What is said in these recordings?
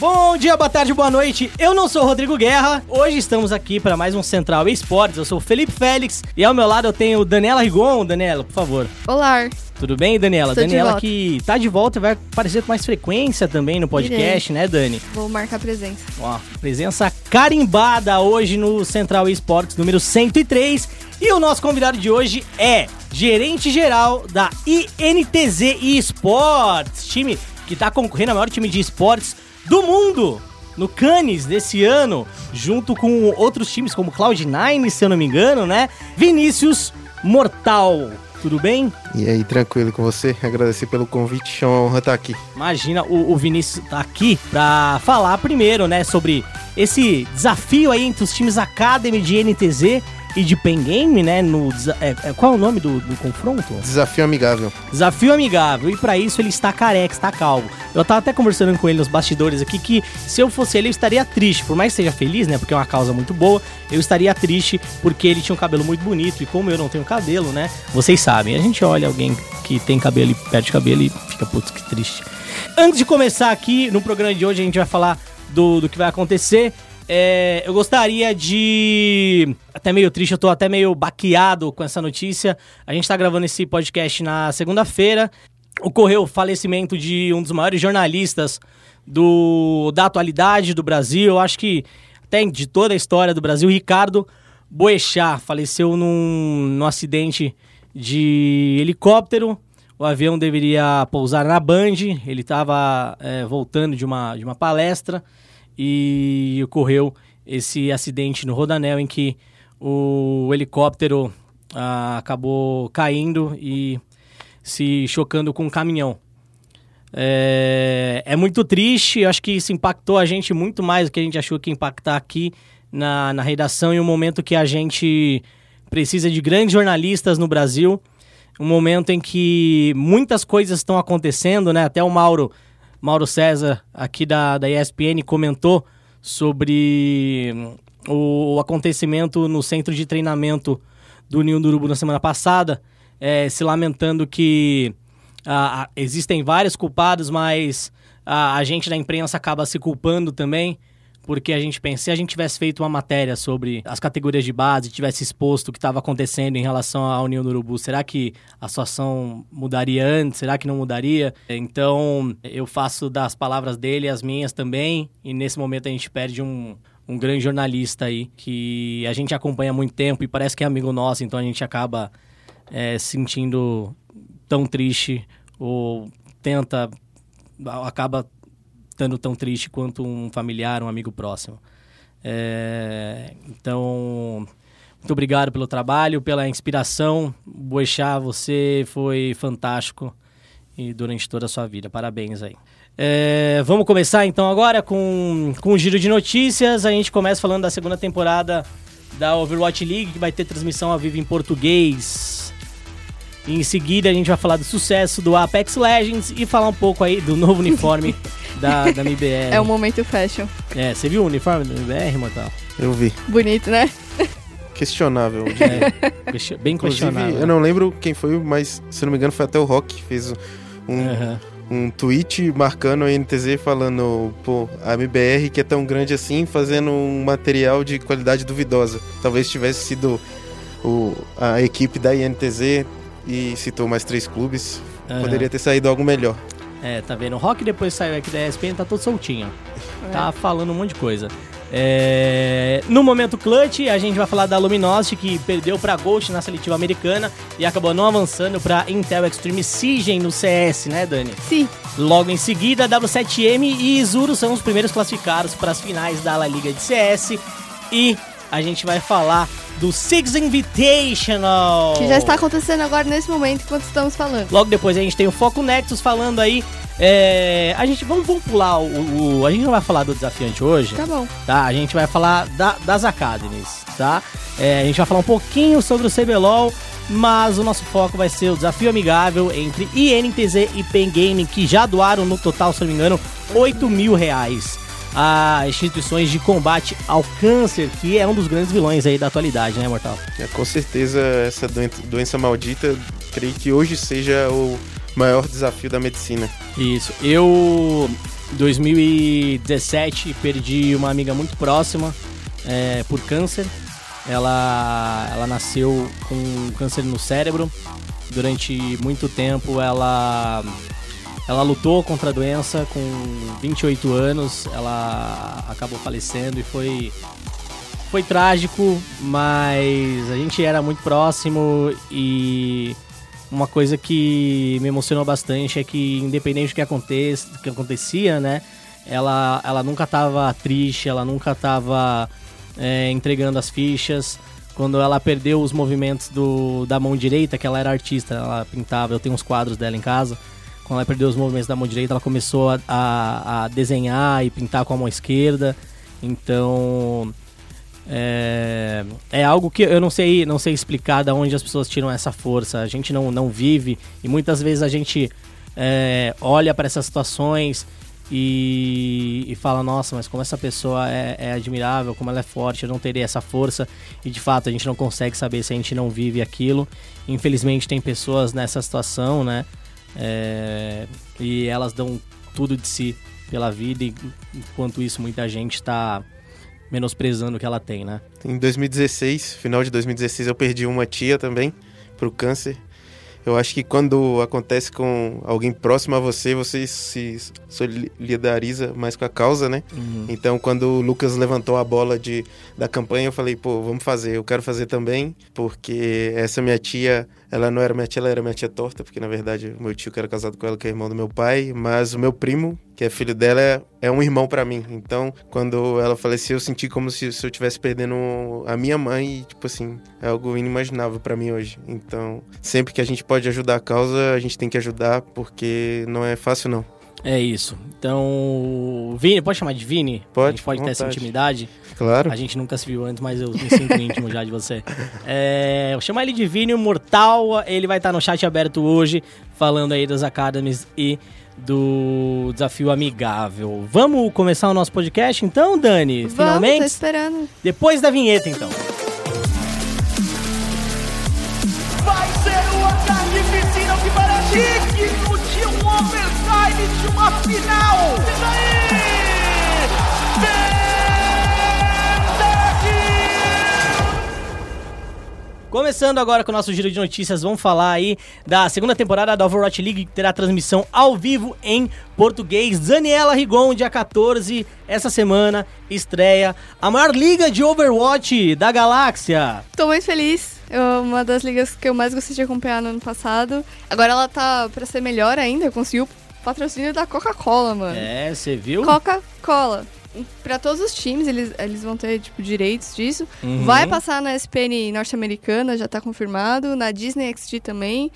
Bom dia, boa tarde, boa noite. Eu não sou o Rodrigo Guerra. Hoje estamos aqui para mais um Central Esportes. Eu sou o Felipe Félix e ao meu lado eu tenho Daniela Rigon. Daniela, por favor. Olá. Tudo bem, Daniela? Estou Daniela que tá de volta e vai aparecer com mais frequência também no podcast, né, Dani? Vou marcar presença. Ó, presença carimbada hoje no Central Esportes número 103. E o nosso convidado de hoje é gerente geral da INTZ Esportes, time que tá concorrendo ao maior time de esportes do mundo. No Cannes desse ano, junto com outros times como Cloud9, se eu não me engano, né? Vinícius Mortal. Tudo bem? E aí, tranquilo com você? Agradecer pelo convite, é uma honra estar aqui. Imagina, o, o Vinícius tá aqui pra falar primeiro, né, sobre esse desafio aí entre os times Academy de NTZ e de Pen Game, né, no, é, é, qual é o nome do, do confronto? Desafio amigável. Desafio amigável, e pra isso ele está careca, está calvo. Eu tava até conversando com ele nos bastidores aqui que se eu fosse ele eu estaria triste, por mais que seja feliz, né, porque é uma causa muito boa, eu estaria triste porque ele tinha um cabelo muito bonito e como eu não tenho cabelo, né, vocês sabem, a gente olha alguém que tem cabelo e perde cabelo e fica, putz, que triste. Antes de começar aqui no programa de hoje, a gente vai falar do, do que vai acontecer. É, eu gostaria de. Até meio triste, eu tô até meio baqueado com essa notícia. A gente tá gravando esse podcast na segunda-feira. Ocorreu o falecimento de um dos maiores jornalistas do, da atualidade do Brasil. Acho que até de toda a história do Brasil, Ricardo Boechat faleceu num, num acidente de helicóptero. O avião deveria pousar na Band. Ele estava voltando de uma, de uma palestra e ocorreu esse acidente no Rodanel em que o helicóptero ah, acabou caindo e se chocando com um caminhão. É, é muito triste, acho que isso impactou a gente muito mais do que a gente achou que impactar aqui na, na redação, em um momento que a gente precisa de grandes jornalistas no Brasil, um momento em que muitas coisas estão acontecendo, né? Até o Mauro, Mauro César, aqui da, da ESPN, comentou sobre hum, o, o acontecimento no centro de treinamento do Ninho do Urubu na semana passada, é, se lamentando que ah, existem vários culpados, mas ah, a gente da imprensa acaba se culpando também, porque a gente pensa, se a gente tivesse feito uma matéria sobre as categorias de base, tivesse exposto o que estava acontecendo em relação à União do Urubu, será que a situação mudaria antes? Será que não mudaria? Então, eu faço das palavras dele as minhas também, e nesse momento a gente perde um, um grande jornalista aí, que a gente acompanha há muito tempo e parece que é amigo nosso, então a gente acaba é, sentindo tão triste ou tenta acaba estando tão triste quanto um familiar, um amigo próximo. É, então, muito obrigado pelo trabalho, pela inspiração. Boechat, você foi fantástico e durante toda a sua vida. Parabéns aí. É, vamos começar então agora com, com o giro de notícias. A gente começa falando da segunda temporada da Overwatch League, que vai ter transmissão ao vivo em português. Em seguida, a gente vai falar do sucesso do Apex Legends e falar um pouco aí do novo uniforme da, da MBR. É o momento fashion. É, você viu o uniforme da MBR, Mortal? Eu vi. Bonito, né? Questionável. É, question- bem Inclusive, questionável. eu não lembro quem foi, mas se não me engano foi até o Rock que fez um, Aham. um tweet marcando a NTZ falando, pô, a MBR que é tão grande assim, fazendo um material de qualidade duvidosa. Talvez tivesse sido o, a equipe da INTZ e citou mais três clubes. Aham. Poderia ter saído algo melhor. É, tá vendo? O Rock depois saiu aqui da ESPN, tá todo soltinho. É. Tá falando um monte de coisa. É, No momento clutch, a gente vai falar da Luminosity, que perdeu pra Ghost na seletiva americana e acabou não avançando pra Intel Extreme Siegen no CS, né, Dani? Sim. Logo em seguida, W7M e Izuru são os primeiros classificados para as finais da La Liga de CS. E a gente vai falar do Six Invitational. Que já está acontecendo agora nesse momento enquanto estamos falando. Logo depois a gente tem o Foco Nexus falando aí. é, a gente vamos, vamos pular o, o- A gente não vai falar do desafiante hoje, Tá bom. tá? A gente vai falar da- das academies, tá? É, a gente vai falar um pouquinho sobre o CBLOL, mas o nosso foco vai ser o desafio amigável entre INTZ e Pen Game, que já doaram no total, se não me engano, 8 mil reais a instituições de combate ao câncer, que é um dos grandes vilões aí da atualidade, né, Mortal? É, com certeza essa doença, doença maldita, creio que hoje seja o maior desafio da medicina. Isso. Eu 2017 perdi uma amiga muito próxima é, por câncer. Ela, ela nasceu com câncer no cérebro. Durante muito tempo ela, ela lutou contra a doença. Com 28 anos ela acabou falecendo e foi, foi trágico, mas a gente era muito próximo e uma coisa que me emocionou bastante é que independente do que, aconteça, do que acontecia, né? Ela, ela nunca tava triste, ela nunca tava é, entregando as fichas. Quando ela perdeu os movimentos do, da mão direita, que ela era artista, ela pintava, eu tenho uns quadros dela em casa. Quando ela perdeu os movimentos da mão direita, ela começou a, a, a desenhar e pintar com a mão esquerda. Então, é, é, algo que eu não sei, não sei explicar de onde as pessoas tiram essa força. A gente não, não vive e muitas vezes a gente é, olha para essas situações e, e, fala: Nossa, mas como essa pessoa é, é, admirável, como ela é forte, eu não teria essa força. E de fato a gente não consegue saber se a gente não vive aquilo. Infelizmente, tem pessoas nessa situação, né? É, e elas dão tudo de si pela vida, e enquanto isso, muita gente está menosprezando o que ela tem, né? Em 2016, final de 2016, eu perdi uma tia também pro câncer. Eu acho que quando acontece com alguém próximo a você, você se solidariza mais com a causa, né? Uhum. Então, quando o Lucas levantou a bola de, da campanha, eu falei, pô, vamos fazer, eu quero fazer também, porque essa minha tia, ela não era minha tia, ela era minha tia torta, porque na verdade meu tio que era casado com ela, que é irmão do meu pai, mas o meu primo, que é filho dela, é, é um irmão para mim. Então, quando ela faleceu, eu senti como se, se eu estivesse perdendo a minha mãe, e, tipo assim, é algo inimaginável para mim hoje. Então, sempre que a gente pode ajudar a causa, a gente tem que ajudar, porque não é fácil não. É isso. Então, Vini, pode chamar de Vini? Pode. A gente pode ter essa intimidade. Claro. A gente nunca se viu antes, mas eu me sinto íntimo já de você. É, vou chamar ele de Vini Mortal. Ele vai estar no chat aberto hoje, falando aí das Academies e do desafio amigável. Vamos começar o nosso podcast então, Dani? Vamos, Finalmente? tô esperando. Depois da vinheta, então. Vai ser o ataque piscina que parece digno de um overtime de uma final. E daí? Começando agora com o nosso giro de notícias, vamos falar aí da segunda temporada da Overwatch League, que terá transmissão ao vivo em português. Daniela Rigon, dia 14, essa semana, estreia a maior liga de Overwatch da galáxia. Tô muito feliz. É uma das ligas que eu mais gostei de acompanhar no ano passado. Agora ela tá pra ser melhor ainda, conseguiu patrocínio da Coca-Cola, mano. É, você viu? Coca-Cola para todos os times, eles, eles vão ter, tipo, direitos disso. Uhum. Vai passar na SPN norte-americana, já tá confirmado. Na Disney XD também.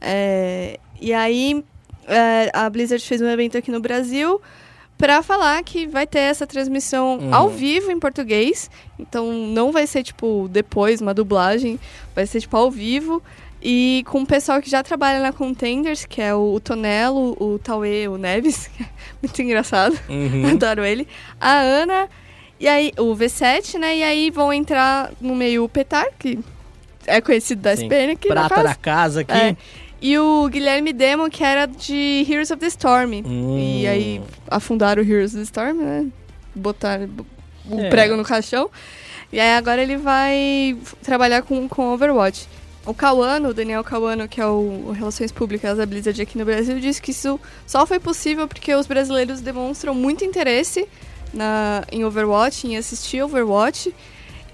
É, e aí, é, a Blizzard fez um evento aqui no Brasil para falar que vai ter essa transmissão uhum. ao vivo em português. Então, não vai ser, tipo, depois uma dublagem. Vai ser, tipo, ao vivo. E com o pessoal que já trabalha na Contenders, que é o, Tonelo, o Tauê, o Neves, que é muito engraçado, uhum. adoro ele. A Ana, e aí o V7, né? E aí vão entrar no meio o Petar, que é conhecido da SPN aqui Prata da casa aqui. É. E o Guilherme Demo, que era de Heroes of the Storm. Hum. E aí afundaram o Heroes of the Storm, né? Botaram o é. prego no caixão. E aí agora ele vai trabalhar com, com Overwatch. O Cauano, o Daniel Cauano, que é o, Relações Públicas da Blizzard aqui no Brasil, disse que isso só foi possível porque os brasileiros demonstram muito interesse na, em Overwatch, em assistir Overwatch,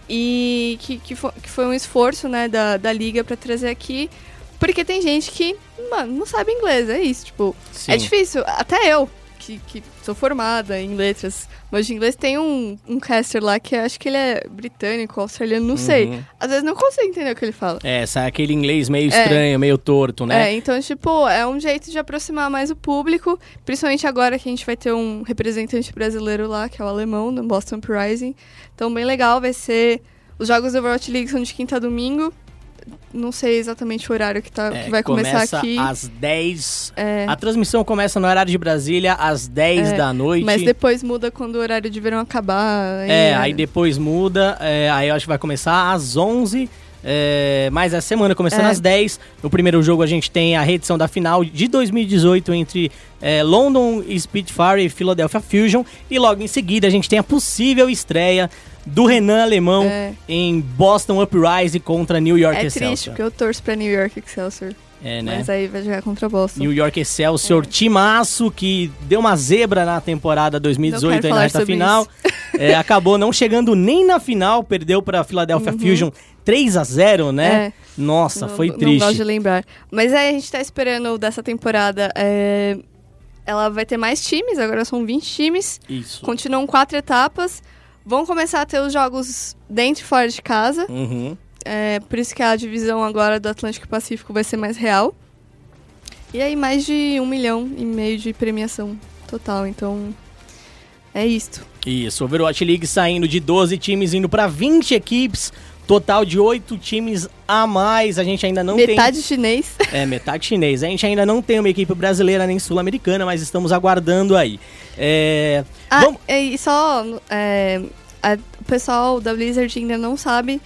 e que, que, foi, que foi um esforço né, da, da liga para trazer aqui, porque tem gente que, mano, não sabe inglês, é isso, tipo, é Sim. é difícil, até eu, que, que sou formada em letras, mas de inglês tem um, um caster lá que acho que ele é britânico, australiano, não uhum. sei. Às vezes não consigo entender o que ele fala. É, sai aquele inglês meio é. estranho, meio torto, né? É, então, tipo, é um jeito de aproximar mais o público, principalmente agora que a gente vai ter um representante brasileiro lá, que é o alemão, no Boston Uprising. Então, bem legal, vai ser... Os jogos do Overwatch League são de quinta a domingo, não sei exatamente o horário que, tá, é, que vai começar aqui. às 10. É. A transmissão começa no horário de Brasília às 10 é, da noite. Mas depois muda quando o horário de verão acabar. É, aí depois muda. É, aí eu acho que vai começar às 11 É, mas essa semana, começando É. às 10, no primeiro jogo a gente tem a reedição da final de 2018 entre é, London Spitfire e Philadelphia Fusion. E logo em seguida a gente tem a possível estreia do Renan Alemão É. em Boston Uprising contra New York É Excelsior. triste, porque eu torço pra New York Excelsior. É, né? Mas aí vai jogar contra Boston. New York Excelsior, timaço que deu uma zebra na temporada 2018 Não aí na reta final. É, acabou não chegando nem na final, perdeu para Philadelphia Fusion 3 a 0 né? Uhum. É. Nossa, Não- foi Não triste. gosto de lembrar. Mas aí a gente tá esperando dessa temporada. é, Ela vai ter mais times, agora são 20 times. Isso. Continuam quatro etapas. Vão começar a ter os jogos dentro e fora de casa. Uhum. É, por isso que a divisão agora do Atlântico Pacífico vai ser mais real. E aí mais de um milhão e meio de premiação total. Então é isto. Isso, Overwatch League saindo de 12 times indo para 20 equipes, total de 8 times a mais. A gente ainda não Metade chinês. tem É, metade chinês. A gente ainda não tem uma equipe brasileira nem sul-americana, mas estamos aguardando aí. É, Ah, vamos- e só é, a- o pessoal da Blizzard ainda não sabe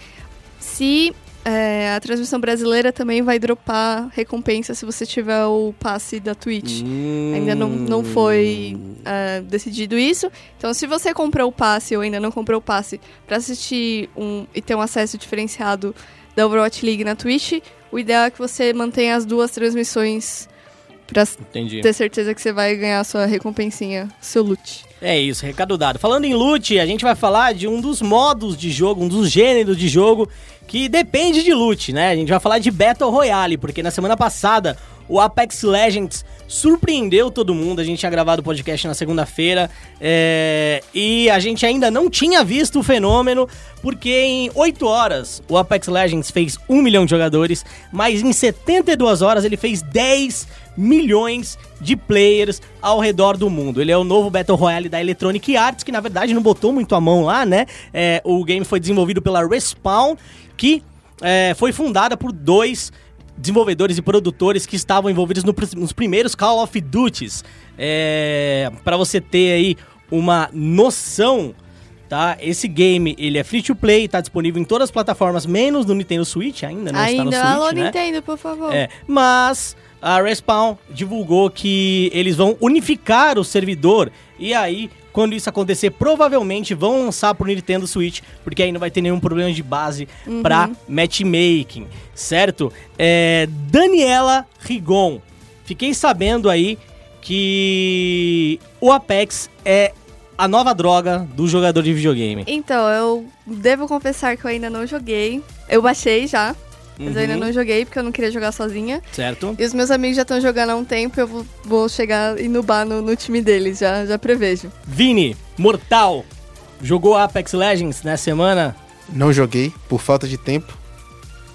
se é, a transmissão brasileira também vai dropar recompensa se você tiver o passe da Twitch. Ainda não, não foi é, decidido isso. Então, se você comprou o passe ou ainda não comprou o passe pra assistir um, e ter um acesso diferenciado da Overwatch League na Twitch, o ideal é que você mantenha as duas transmissões pra Entendi. ter certeza que você vai ganhar a sua recompensinha, seu loot. É isso, recado dado. Falando em loot, a gente vai falar de um dos modos de jogo, um dos gêneros de jogo que depende de loot, né? A gente vai falar de Battle Royale, porque na semana passada o Apex Legends surpreendeu todo mundo. A gente tinha gravado o podcast na segunda-feira é, e a gente ainda não tinha visto o fenômeno, porque em 8 horas o Apex Legends fez 1 milhão de jogadores, mas em 72 horas ele fez 10 milhões de players ao redor do mundo. Ele é o novo Battle Royale da Electronic Arts, que na verdade não botou muito a mão lá, né? É, o game foi desenvolvido pela Respawn, que é, foi fundada por dois desenvolvedores e produtores que estavam envolvidos no nos primeiros Call of Duties. É, para você ter aí uma noção, tá? Esse game, ele é free to play, tá disponível em todas as plataformas, menos no Nintendo Switch, ainda não ainda, está no alô Switch, né? Nintendo, por favor. É, mas a Respawn divulgou que eles vão unificar o servidor e aí, quando isso acontecer, provavelmente vão lançar pro Nintendo Switch, porque aí não vai ter nenhum problema de base pra matchmaking, certo? É, Daniela Rigon, fiquei sabendo aí que o Apex é a nova droga do jogador de videogame. Então, eu devo confessar que eu ainda não joguei. Eu baixei já, mas eu ainda Uhum. não joguei porque eu não queria jogar sozinha. Certo? E os meus amigos já estão jogando há um tempo, eu vou, vou chegar e nubar no, no time deles, já, já prevejo. Vini, Mortal, jogou Apex Legends nessa semana? Não joguei por falta de tempo.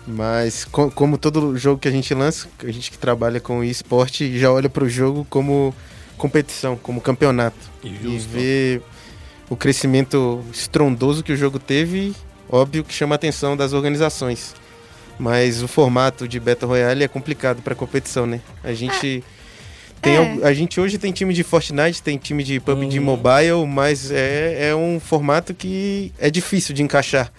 Mas co- como todo jogo que a gente lança, a gente que trabalha com esporte já olha para o jogo como competição, como campeonato. E vê o crescimento estrondoso que o jogo teve, óbvio que chama a atenção das organizações. Mas o formato de Battle Royale é complicado para competição, né? A gente tem é. a gente hoje tem time de Fortnite, tem time de PUBG Uhum. Mobile, mas é, é um formato que é difícil de encaixar.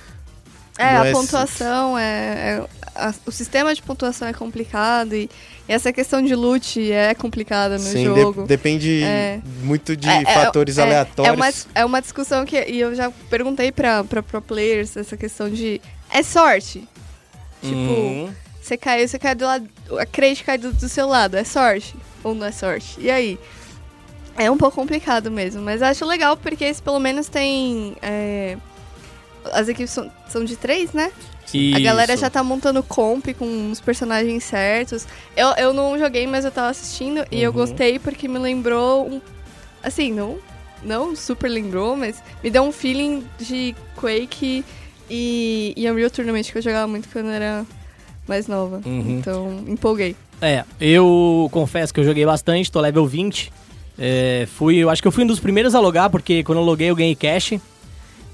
É, Não a é pontuação é. é- a- o sistema de pontuação é complicado e, e essa questão de loot é complicada no Sim, de- jogo. depende É. muito de É, é, fatores é, aleatórios. É uma, é uma discussão que. E eu já perguntei pra pro players essa questão de. É sorte? Tipo, Uhum. você caiu, você cai do lado. A crate cai do, do seu lado. É sorte? Ou não é sorte? E aí? É um pouco complicado mesmo, mas acho legal porque esse pelo menos tem. é, as equipes são, são de três, né? A galera Isso. já tá montando comp com os personagens certos. Eu, eu não joguei, mas eu tava assistindo e eu Uhum. gostei porque me lembrou um. Assim, não, não super lembrou, mas me deu um feeling de Quake e, e Unreal Tournament que eu jogava muito quando era mais nova. Uhum. Então, empolguei. É, eu confesso que eu joguei bastante, tô level 20. É, fui, eu acho que eu fui um dos primeiros a logar, porque quando eu loguei eu ganhei cash.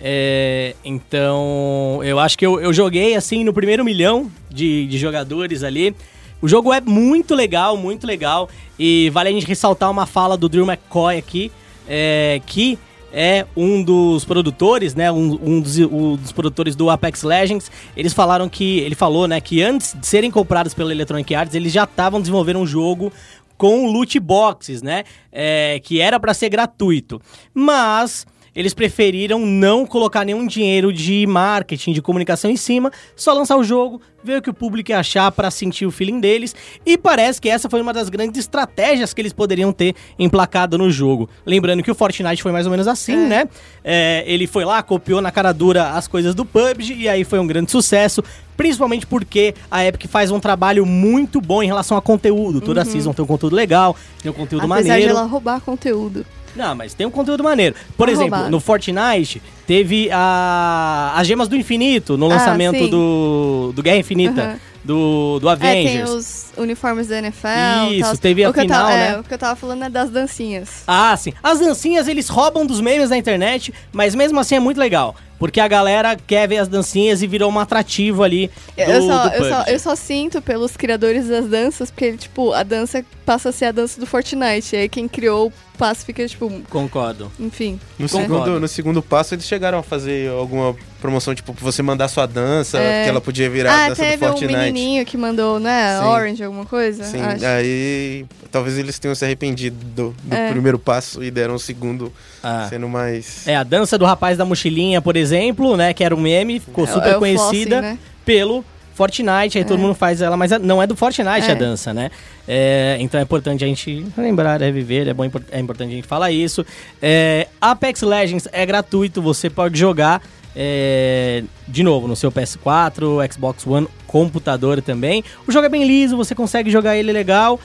É, então, eu acho que eu, eu joguei assim no primeiro milhão de, de jogadores ali. O jogo é muito legal, muito legal. E vale a gente ressaltar uma fala do Drew McCoy aqui, é, que é um dos produtores, né? Um, um, dos, um, dos, produtores do Apex Legends. Eles falaram que. Ele falou, né, que antes de serem comprados pela Electronic Arts, eles já estavam desenvolvendo um jogo com loot boxes, né? É, que era para ser gratuito. Mas eles preferiram não colocar nenhum dinheiro de marketing, de comunicação em cima, só lançar o jogo, ver o que o público ia achar para sentir o feeling deles. E parece que essa foi uma das grandes estratégias que eles poderiam ter emplacado no jogo. Lembrando que o Fortnite foi mais ou menos assim, é. né? É, ele foi lá, copiou na cara dura as coisas do PUBG e aí foi um grande sucesso. Principalmente porque a Epic faz um trabalho muito bom em relação a conteúdo. Toda uhum. season tem um conteúdo legal, tem um conteúdo Apesar maneiro. Apesar de ela roubar conteúdo. Não, mas tem um conteúdo maneiro. Por exemplo, no Fortnite, teve a, as Gemas do Infinito no ah, lançamento do, do Guerra Infinita. Uhum. Do, do Avengers. É, tem os uniformes da NFL. Isso, teve a o final, tava, né? É, o que eu tava falando é das dancinhas. Ah, sim. As dancinhas, eles roubam dos memes da internet, mas mesmo assim é muito legal. Porque a galera quer ver as dancinhas e virou um atrativo ali. Do, eu, só, eu, só, eu só sinto pelos criadores das danças, porque, tipo, a dança passa a ser a dança do Fortnite. E aí quem criou o passo fica, tipo. Concordo. Enfim. No, segundo, no segundo passo, eles chegaram a fazer alguma promoção, tipo, pra você mandar sua dança, é. que ela podia virar ah, a dança do Fortnite. teve um menininho que mandou, né, Sim. Orange, alguma coisa? Sim, acho. aí talvez eles tenham se arrependido do, do é. primeiro passo e deram o segundo ah. sendo mais... É, a dança do rapaz da mochilinha, por exemplo, né, que era um meme, ficou é, super é conhecida né? pelo Fortnite, aí é. todo mundo faz ela, mas não é do Fortnite é. a dança, né? É, então é importante a gente lembrar, é viver, é, bom, é importante a gente falar isso. É, Apex Legends é gratuito, você pode jogar é, de novo no seu PS4, Xbox One, computador também. O jogo é bem liso, você consegue jogar ele legal.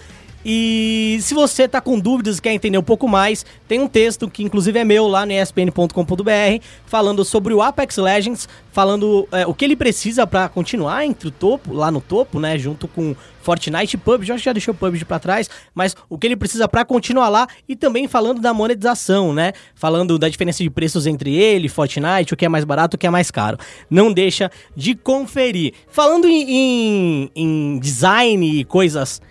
E se você tá com dúvidas quer entender um pouco mais, tem um texto que inclusive é meu lá no espn.com.br, falando sobre o Apex Legends, falando é, o que ele precisa para continuar entre o topo, lá no topo, né, junto com Fortnite e PUBG, acho que já deixou o PUBG para trás, mas o que ele precisa para continuar lá e também falando da monetização, né? Falando da diferença de preços entre ele, Fortnite, o que é mais barato, o que é mais caro. Não deixa de conferir. Falando em, em, em design e coisas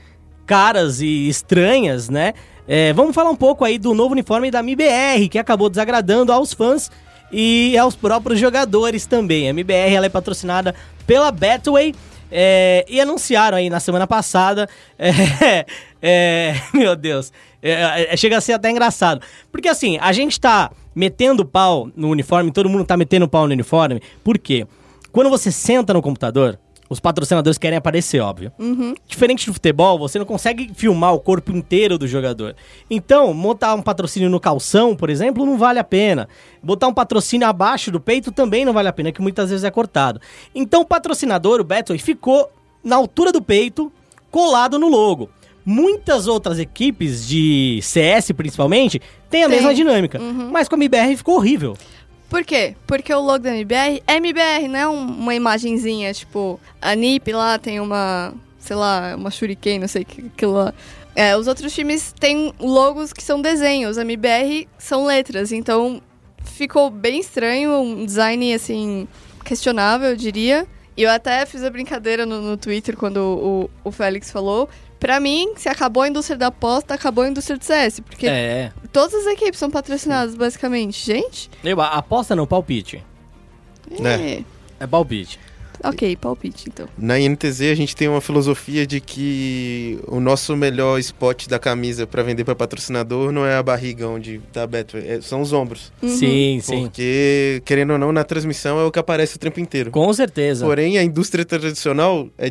caras e estranhas, né? É, vamos falar um pouco aí do novo uniforme da MBR, que acabou desagradando aos fãs e aos próprios jogadores também. A MBR ela é patrocinada pela Betway é, e anunciaram aí na semana passada. É, é, meu Deus, é, é, chega a ser até engraçado. Porque assim, a gente tá metendo pau no uniforme, todo mundo tá metendo pau no uniforme, por quê? Quando você senta no computador, os patrocinadores querem aparecer, óbvio. Uhum. Diferente do futebol, você não consegue filmar o corpo inteiro do jogador. Então, montar um patrocínio no calção, por exemplo, não vale a pena. Botar um patrocínio abaixo do peito também não vale a pena, que muitas vezes é cortado. Então, o patrocinador, o Betway, ficou na altura do peito, colado no logo. Muitas outras equipes de CS, principalmente, têm a mesma dinâmica. Uhum. Mas com a MBR ficou horrível. Por quê? Porque o logo da MBR é MBR, não é um, uma imagenzinha, tipo, a NIP lá tem uma, sei lá, uma shuriken, não sei que aquilo lá. É, os outros times têm logos que são desenhos, a MBR são letras, então ficou bem estranho, um design, assim, questionável, eu diria. E eu até fiz a brincadeira no, no Twitter quando o, o Félix falou, Pra mim, se acabou a indústria da aposta, acabou a indústria do CS. Porque é. todas as equipes são patrocinadas, basicamente. Gente. Eu, aposta no palpite. É. É palpite. Ok, palpite então. Na INTZ a gente tem uma filosofia de que o nosso melhor spot da camisa para vender para patrocinador não é a barriga onde tá aberto, é, são os ombros. Uhum. Sim, sim. Porque, querendo ou não, na transmissão é o que aparece o tempo inteiro. Com certeza. Porém, a indústria tradicional é,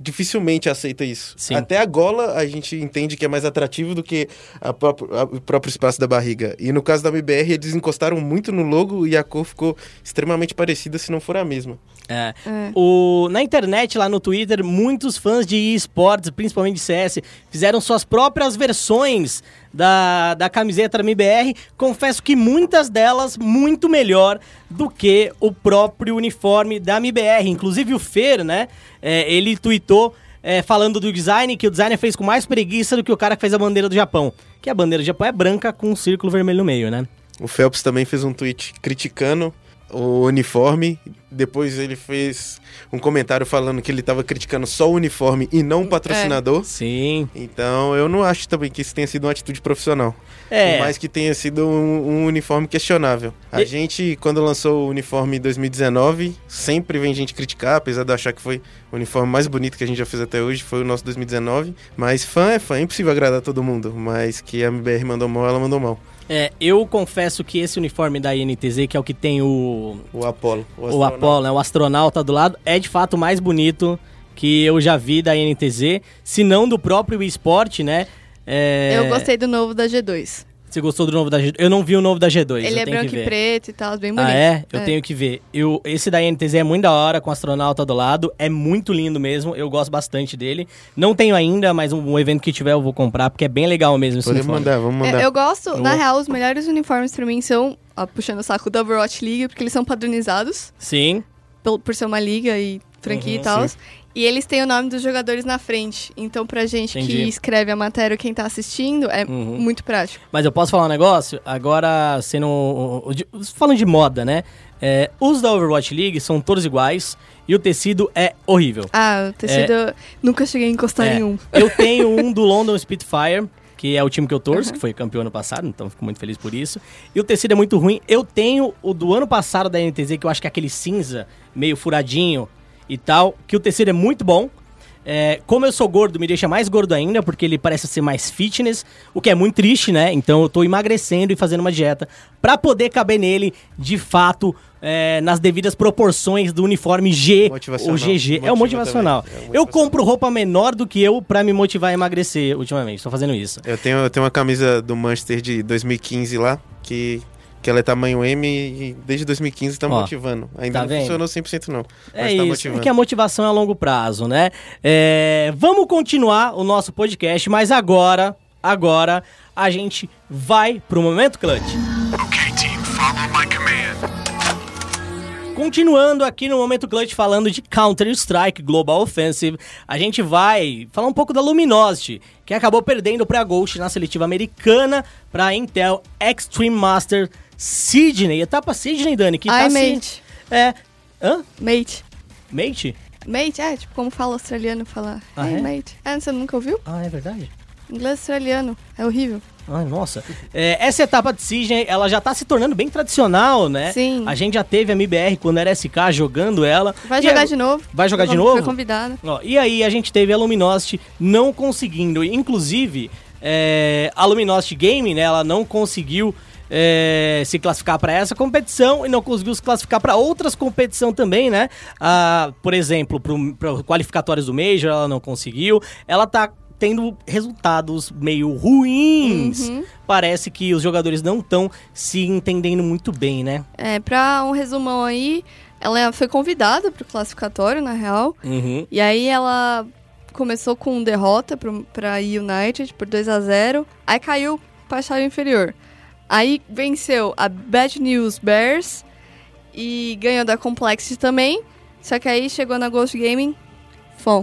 dificilmente aceita isso. Sim. Até a gola a gente entende que é mais atrativo do que a próprio, a, o próprio espaço da barriga. E no caso da MBR, eles encostaram muito no logo e a cor ficou extremamente parecida, se não for a mesma. É. é. O, na internet, lá no Twitter, muitos fãs de esportes, principalmente de CS, fizeram suas próprias versões da, da camiseta da MBR. Confesso que muitas delas muito melhor do que o próprio uniforme da MBR. Inclusive o Fer, né? É, ele tweetou é, falando do design, que o designer fez com mais preguiça do que o cara que fez a bandeira do Japão. Que a bandeira do Japão é branca com um círculo vermelho no meio, né? O Phelps também fez um tweet criticando o uniforme. Depois ele fez um comentário falando que ele estava criticando só o uniforme e não o patrocinador. Sim. Então eu não acho também que isso tenha sido uma atitude profissional. É. Por mais que tenha sido um, um uniforme questionável. A E- gente, quando lançou o uniforme em 2019, sempre vem gente criticar, apesar de achar que foi o uniforme mais bonito que a gente já fez até hoje, foi o nosso 2019. Mas fã é fã, é impossível agradar todo mundo. Mas que a MBR mandou mal, ela mandou mal. É, eu confesso que esse uniforme da INTZ, que é o que tem o, O Apollo. o astronauta. Apollo, né, o astronauta do lado, é de fato o mais bonito que eu já vi da INTZ, se não do próprio esporte, né? É, Eu gostei do novo da G2. Você gostou do novo da G2? Eu não vi o novo da G2. Ele eu é tenho branco que e preto e tal, bem bonito. Ah, é? Eu tenho que ver. Eu, esse da INTZ é muito da hora, com o astronauta do lado. É muito lindo mesmo. Eu gosto bastante dele. Não tenho ainda, mas um, um evento que tiver eu vou comprar, porque é bem legal mesmo esse Podemos uniforme. mandar, vamos É, mandar. eu gosto, na real, os melhores uniformes pra mim são, ó, puxando o saco da Overwatch League, porque eles são padronizados, Sim. pel- por ser uma liga e franquia Uhum, e tal. E eles têm o nome dos jogadores na frente. Então, pra gente Entendi. que escreve a matéria, quem tá assistindo, é Uhum. muito prático. Mas eu posso falar um negócio? Agora, sendo. Falando de moda, né? É, os da Overwatch League são todos iguais e o tecido é horrível. Ah, o tecido. Nunca cheguei a encostar É, em um. Eu tenho um do London Spitfire, que é o time que eu torço, que foi campeão ano passado, então fico muito feliz por isso. E o tecido é muito ruim. Eu tenho o do ano passado da NTZ, que eu acho que é aquele cinza, meio furadinho e tal, que o tecido é muito bom. É, como eu sou gordo, me deixa mais gordo ainda, porque ele parece ser mais fitness, o que é muito triste, né? Então eu tô emagrecendo e fazendo uma dieta pra poder caber nele, de fato, é, nas devidas proporções do uniforme G ou GG. é o motivacional. é o Eu compro roupa menor do que eu pra me motivar a emagrecer ultimamente. Tô fazendo isso. Eu tenho, eu tenho uma camisa do Manchester de 2015 lá, que, que ela é tamanho M e desde 2015 tá Ó, motivando. Ainda tá não vendo? funcionou 100% não, É tá isso, é que a motivação é a longo prazo, né? É, vamos continuar o nosso podcast, mas agora, agora, a gente vai pro Momento Clutch. Okay, team, follow my command. Continuando aqui no Momento Clutch falando de Counter-Strike Global Offensive, a gente vai falar um pouco da Luminosity, que acabou perdendo pra Ghost na seletiva americana pra Intel Extreme Master Sydney. Etapa Sydney, Dani, que Ai, tá se... mate. É... Hã? Mate. Mate? Mate, é, tipo, como fala australiano falar. Ah, hey, é? mate. É, você nunca ouviu? Ah, é verdade? Inglês australiano. É horrível. Ai, nossa. É, essa etapa de Sydney, ela já tá se tornando bem tradicional, né? Sim. A gente já teve a MBR quando era SK jogando ela. Vai jogar a- de novo. Vai jogar de Foi novo? convidada. Ó, e aí a gente teve a Luminosity não conseguindo, inclusive é, a Luminosity Gaming, né, ela não conseguiu é, se classificar para essa competição e não conseguiu se classificar para outras competições também, né? Ah, por exemplo, para qualificatórios do Major ela não conseguiu. Ela tá tendo resultados meio ruins. Uhum. Parece que os jogadores não estão se entendendo muito bem, né? É, pra um resumão aí, ela foi convidada pro classificatório, na real. Uhum. E aí ela começou com derrota pro, pra United por 2 a 0 Aí caiu pra chave inferior. Aí venceu a Bad News Bears e ganhou da Complexity também. Só que aí chegou na Ghost Gaming, fom.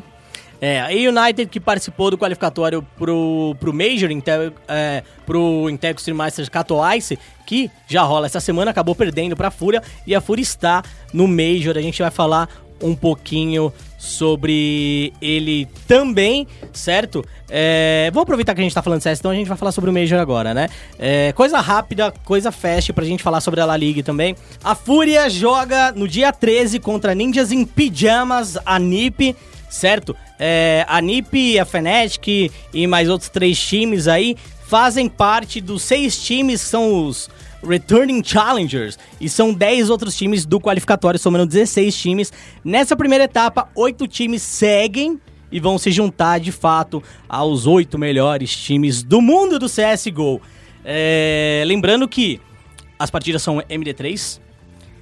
É, a United que participou do qualificatório pro, pro Major, Intel, é, pro Intel Extreme Masters Katowice, que já rola essa semana, acabou perdendo pra Fúria, e a Fúria está no Major. A gente vai falar um pouquinho sobre ele também, certo? É, vou aproveitar que a gente tá falando CS, então a gente vai falar sobre o Major agora, né? É, coisa rápida, coisa fast pra gente falar sobre a La Liga também. A Fúria joga no dia 13 contra Ninjas em Pijamas, a NiP, certo? É, a NiP, a Fnatic e mais outros três times aí fazem parte dos seis times são os Returning Challengers e são 10 outros times do qualificatório, somando 16 times. Nessa primeira etapa, oito times seguem e vão se juntar de fato aos oito melhores times do mundo do CSGO. É, lembrando que as partidas são MD3,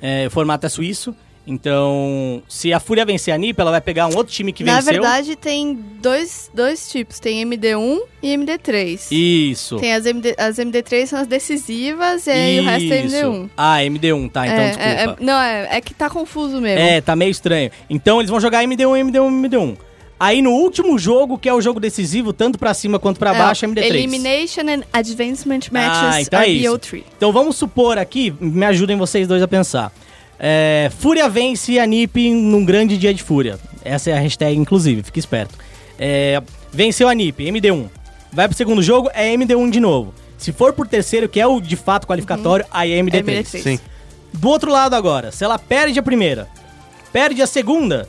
é, formato é suíço. Então, se a Fúria vencer a NiP, ela vai pegar um outro time que Na venceu. verdade, tem dois, dois tipos. Tem MD1 e MD3. Isso. Tem as, MD, as MD3 são as decisivas e aí o resto é Isso. MD1. Ah, MD1, tá, então é, desculpa. é- é- não, é, é que tá confuso mesmo. É, tá meio estranho. Então eles vão jogar MD1, MD1, MD1. Aí no último jogo, que é o jogo decisivo, tanto pra cima quanto pra baixo, é MD3. Elimination and Advancement Matches Ah, então é isso. BO3. Então vamos supor aqui, me ajudem vocês dois a pensar. É, Fúria vence a NiP num grande dia de Fúria. Essa é a hashtag, inclusive, fique esperto. É, venceu a NiP, MD1. Vai pro segundo jogo, é MD1 de novo. Se for por terceiro, que é o de fato qualificatório, aí é MD3. MD3. Sim. Do outro lado agora, se ela perde a primeira, perde a segunda,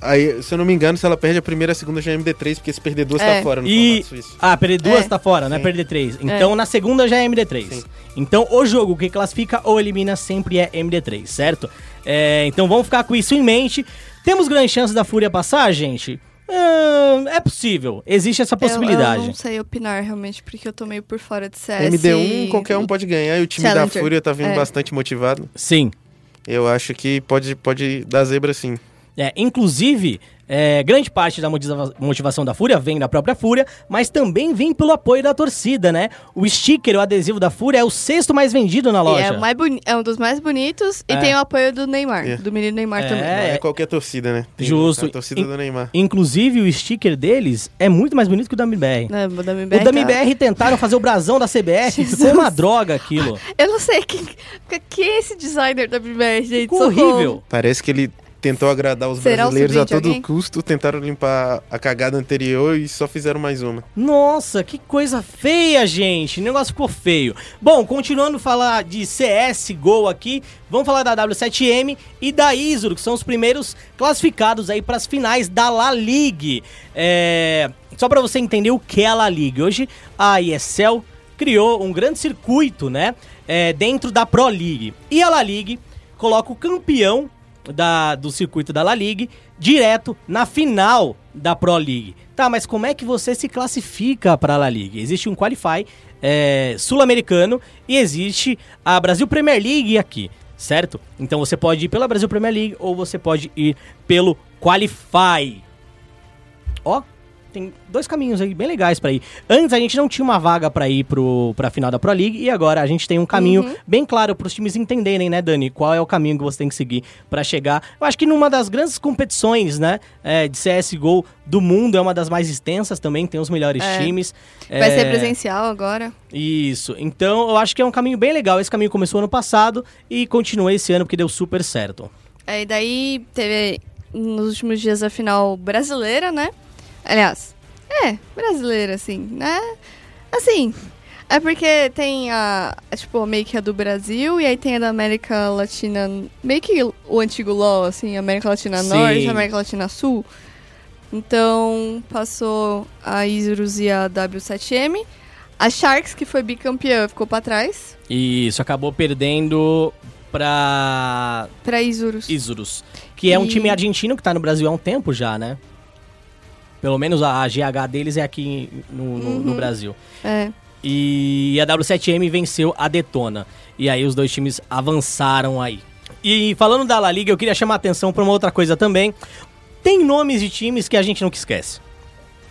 Aí, se eu não me engano, se ela perde a primeira, a segunda já é MD3, porque se perder duas É. tá fora no e. Ah, perder duas É. tá fora, não é Sim. perder três. Então na segunda já é MD3. Sim. Então o jogo que classifica ou elimina sempre é MD3, certo? É, então vamos ficar com isso em mente. Temos grandes chances da Fúria passar, gente? Ah, é possível, existe essa Eu- possibilidade. Eu, não sei opinar realmente, porque eu tô meio por fora de CS. MD1, e- qualquer um pode ganhar e o time da Challenger. Fúria tá vindo É. bastante motivado. Sim. Eu acho que pode, pode dar zebra sim. É, inclusive, é, grande parte da motiva- motivação da Fúria vem da própria Fúria, mas também vem pelo apoio da torcida, né? O sticker, o adesivo da Fúria é o sexto mais vendido na loja. é, é um dos mais bonitos É. e tem o apoio do Neymar, É. do menino Neymar É. também. É qualquer torcida, né? Tem Justo. A torcida In- do Neymar. Inclusive, o sticker deles é muito mais bonito que o da MBR. Não, o da MBR O da tá- tentaram fazer o brasão da CBF, ficou Jesus. uma droga aquilo. Eu não sei quem, quem é esse designer da MBR, gente. Ficou horrível. Parece que ele tentou agradar os Será brasileiros a todo alguém? custo, tentaram limpar a cagada anterior e só fizeram mais uma. Nossa, que coisa feia, gente. O negócio ficou feio. Bom, continuando a falar de CS Go aqui, vamos falar da W7M e da Isuro, que são os primeiros classificados aí para as finais da La Ligue. É, Só para você entender o que é a La Ligue. Hoje a ESL criou um grande circuito, né, é, dentro da Pro League. E a La Ligue coloca o campeão da, do circuito da La Ligue direto na final da Pro League. Tá, mas como é que você se classifica para a La Ligue? Existe um Qualify é, sul-americano e existe a Brasil Premier League aqui, certo? Então você pode ir pela Brasil Premier League ou você pode ir pelo Qualify. Ó, tem dois caminhos aí bem legais pra ir. Antes a gente não tinha uma vaga pra ir pro, pra final da Pro League e agora a gente tem um caminho Uhum. bem claro pros times entenderem, né, Dani? Qual é o caminho que você tem que seguir pra chegar. Eu acho que numa das grandes competições, né, é, de CSGO do mundo, é uma das mais extensas também, tem os melhores É. times. Vai É, ser presencial agora. Isso. Então eu acho que é um caminho bem legal. Esse caminho começou ano passado e continua esse ano porque deu super certo. Aí daí teve nos últimos dias a final brasileira, né? Aliás, é, brasileira, assim, né? Assim, é porque tem a, é, tipo, meio que a do Brasil e aí tem a da América Latina, meio que o antigo LoL, assim, América Latina Sim. Norte, América Latina Sul. Então, passou a Isurus e a W7M. A Sharks, que foi bicampeã, ficou pra trás. E isso acabou perdendo pra Pra Isurus. Isurus, que é um time argentino que tá no Brasil há um tempo já, né? Pelo menos a a GH deles é aqui no, no- no Uhum. Brasil. É. E a W7M venceu a Detona. E aí os dois times avançaram aí. E falando da La Liga, eu queria chamar a atenção pra uma outra coisa também. Tem nomes de times que a gente nunca esquece.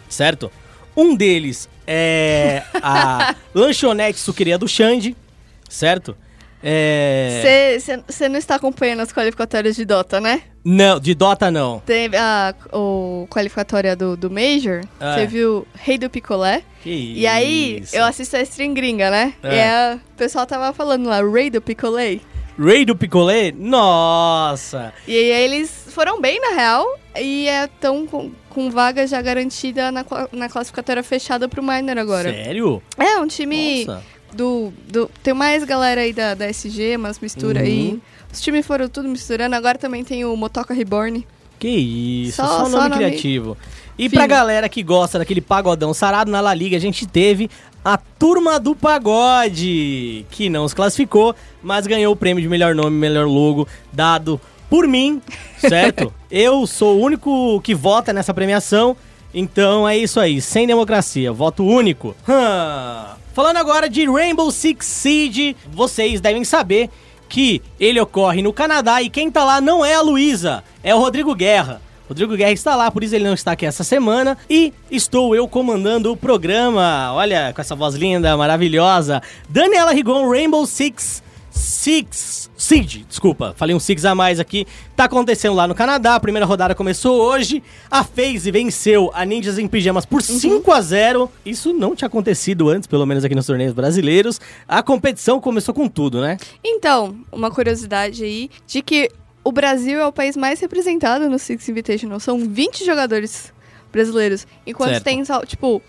Certo? Um deles é a Lanchonete Suqueria do Xande, certo? É... Você não está acompanhando as qualificatórias de Dota, né? Não, de Dota não. Teve a o qualificatória do, do Major, É. você viu Rei do Picolé. Que isso. E aí, eu assisto a stream gringa, né? É. E a- o pessoal tava falando lá, Rei do Picolé. Ray do Picolé? Nossa! E aí eles foram bem, na real, e estão com, com vaga já garantida na, na classificatória fechada pro Miner agora. Sério? É, um time Nossa. Do, do... Tem mais galera aí da, da SG, umas mistura aí. Uhum. Os times foram tudo misturando, agora também tem o Motoca Reborn. Que isso, Só- só, só nome nome criativo. E fino. pra galera que gosta daquele pagodão sarado na La Liga, a gente teve a Turma do Pagode, que não se classificou, mas ganhou o prêmio de melhor nome, melhor logo, dado por mim, certo? Eu sou o único que vota nessa premiação, então é isso aí, sem democracia, voto único. Hã. Falando agora de Rainbow Six Siege, vocês devem saber que ele ocorre no Canadá e quem tá lá não é a Luísa, é o Rodrigo Guerra. Rodrigo Guerra está lá, por isso ele não está aqui essa semana. E estou eu comandando o programa. Olha, com essa voz linda, maravilhosa. Daniela Rigon, Rainbow Six Six Seed, desculpa, falei um Six a mais aqui. Tá acontecendo lá no Canadá, a primeira rodada começou hoje. A FaZe venceu a Ninjas em Pijamas por 5 a 0 Isso não tinha acontecido antes, pelo menos aqui nos torneios brasileiros. A competição começou com tudo, né? Então, uma curiosidade aí de que o Brasil é o país mais representado no Six Invitational. São 20 jogadores brasileiros. Enquanto Certo. tem, só, tipo,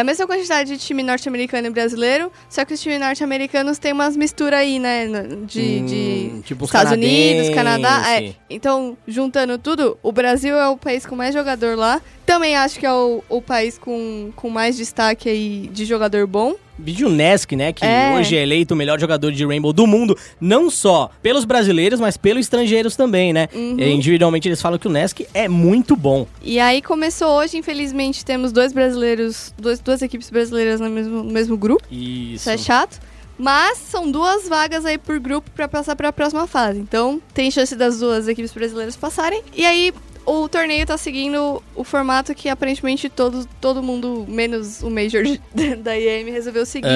a mesma quantidade de time norte-americano e brasileiro, só que os times norte-americanos têm umas misturas aí, né? De, Hum, de tipo os Estados Unidos. Canadá. é. Então, juntando tudo, o Brasil é o país com mais jogador lá. Também acho que é o, o país com, com mais destaque aí de jogador bom. Vídeo Nesk, né? Que É. hoje é eleito o melhor jogador de Rainbow do mundo, não só pelos brasileiros, mas pelos estrangeiros também, né? Uhum. Individualmente eles falam que o Nesk é muito bom. E aí começou hoje, infelizmente, temos dois brasileiros, dois, duas equipes brasileiras no mesmo, no mesmo grupo. Isso. Isso é chato. Mas são duas vagas aí por grupo pra passar pra próxima fase. Então tem chance das duas equipes brasileiras passarem. E aí o torneio tá seguindo o formato que aparentemente todo, todo mundo, menos o Major da IEM, resolveu seguir.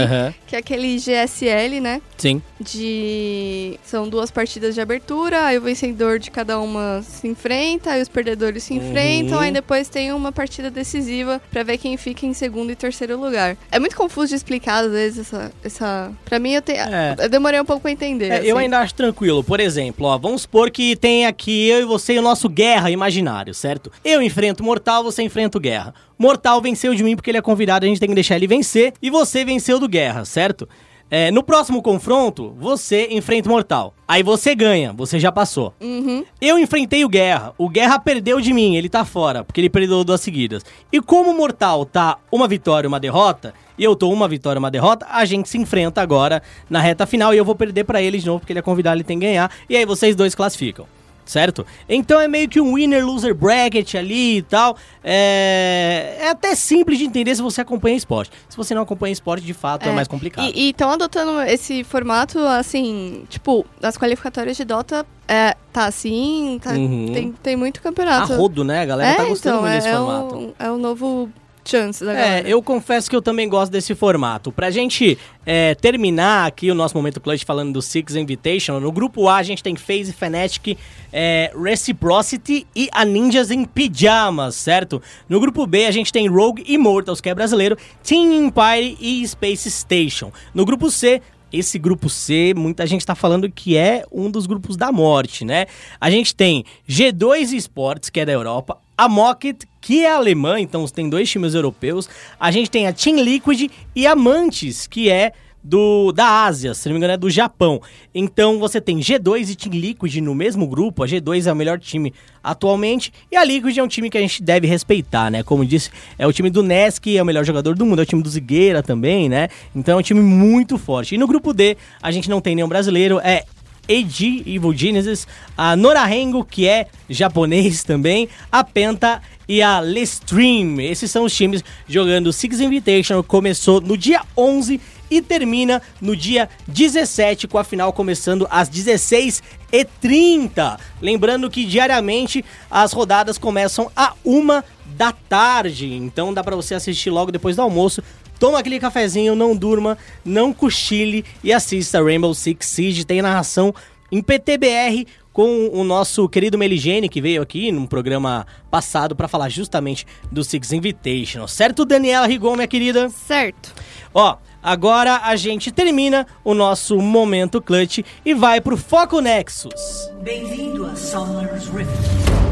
Que é aquele GSL, né? Sim. de são duas partidas de abertura, aí o vencedor de cada uma se enfrenta, aí os perdedores se enfrentam, Uhum. aí depois tem uma partida decisiva pra ver quem fica em segundo e terceiro lugar. É muito confuso de explicar às vezes essa essa, para mim eu, te... É. eu demorei um pouco pra entender. É, eu assim. ainda acho tranquilo. Por exemplo, ó, vamos supor que tem aqui eu e você e o nosso guerra imaginário, certo? Eu enfrento Mortal, você enfrenta o Guerra. Mortal venceu de mim porque ele é convidado, a gente tem que deixar ele vencer. E você venceu do Guerra, certo? É, no próximo confronto, você enfrenta o Mortal. Aí você ganha, você já passou. Uhum. Eu enfrentei o Guerra. O Guerra perdeu de mim, ele tá fora, porque ele perdeu duas seguidas. E como o Mortal tá uma vitória e uma derrota, e eu tô uma vitória e uma derrota, a gente se enfrenta agora na reta final e eu vou perder pra ele de novo, porque ele é convidado, ele tem que ganhar. E aí vocês dois classificam. Certo? Então é meio que um winner-loser bracket ali e tal. É... é até simples de entender se você acompanha esporte. Se você não acompanha esporte, de fato é, É. mais complicado. E estão adotando esse formato, assim, tipo, nas qualificatórias de Dota, é, tá assim, tá- Uhum. tem, tem muito A campeonato. rodo, né? A galera é, tá gostando então, muito é, desse formato. é o novo chance da É, eu confesso que eu também gosto desse formato. Pra gente é, terminar aqui o nosso momento clutch falando do Six Invitation, no grupo A a gente tem FaZe Fnatic, é, Reciprocity e a Ninjas em Pijamas, certo? No grupo B a gente tem Rogue Immortals, que é brasileiro, Team Empire e Space Station. No grupo C, esse grupo C, muita gente tá falando que é um dos grupos da morte, né? A gente tem G2 Esports, que é da Europa, a Mocket, que é alemã, então tem dois times europeus. A gente tem a Team Liquid e a Mantis, que é do da Ásia, se não me engano é do Japão. Então você tem G2 e Team Liquid no mesmo grupo. A G2 é o melhor time atualmente e a Liquid é um time que a gente deve respeitar, né? Como disse, é o time do Nesk, é o melhor jogador do mundo, é o time do Zigueira também, né? Então é um time muito forte. E no grupo D, a gente não tem nenhum brasileiro, é AG Evil Genesis, a Norahengo, que é japonês também, a Penta e a Lestream. Esses são os times jogando Six Invitational. Começou no dia 11 e termina no dia 17, com a final começando às 16h30. Lembrando que diariamente as rodadas começam a uma da tarde, então dá pra você assistir logo depois do almoço. Toma aquele cafezinho, não durma, não cochile e assista Rainbow Six Siege. Tem narração em PTBR com o nosso querido Meligene, que veio aqui num programa passado pra falar justamente do Six Invitational. Certo, Daniela Rigon, minha querida? Certo. Ó, agora a gente termina o nosso momento clutch e vai pro Foco Nexus. Bem-vindo a Summer's Rift.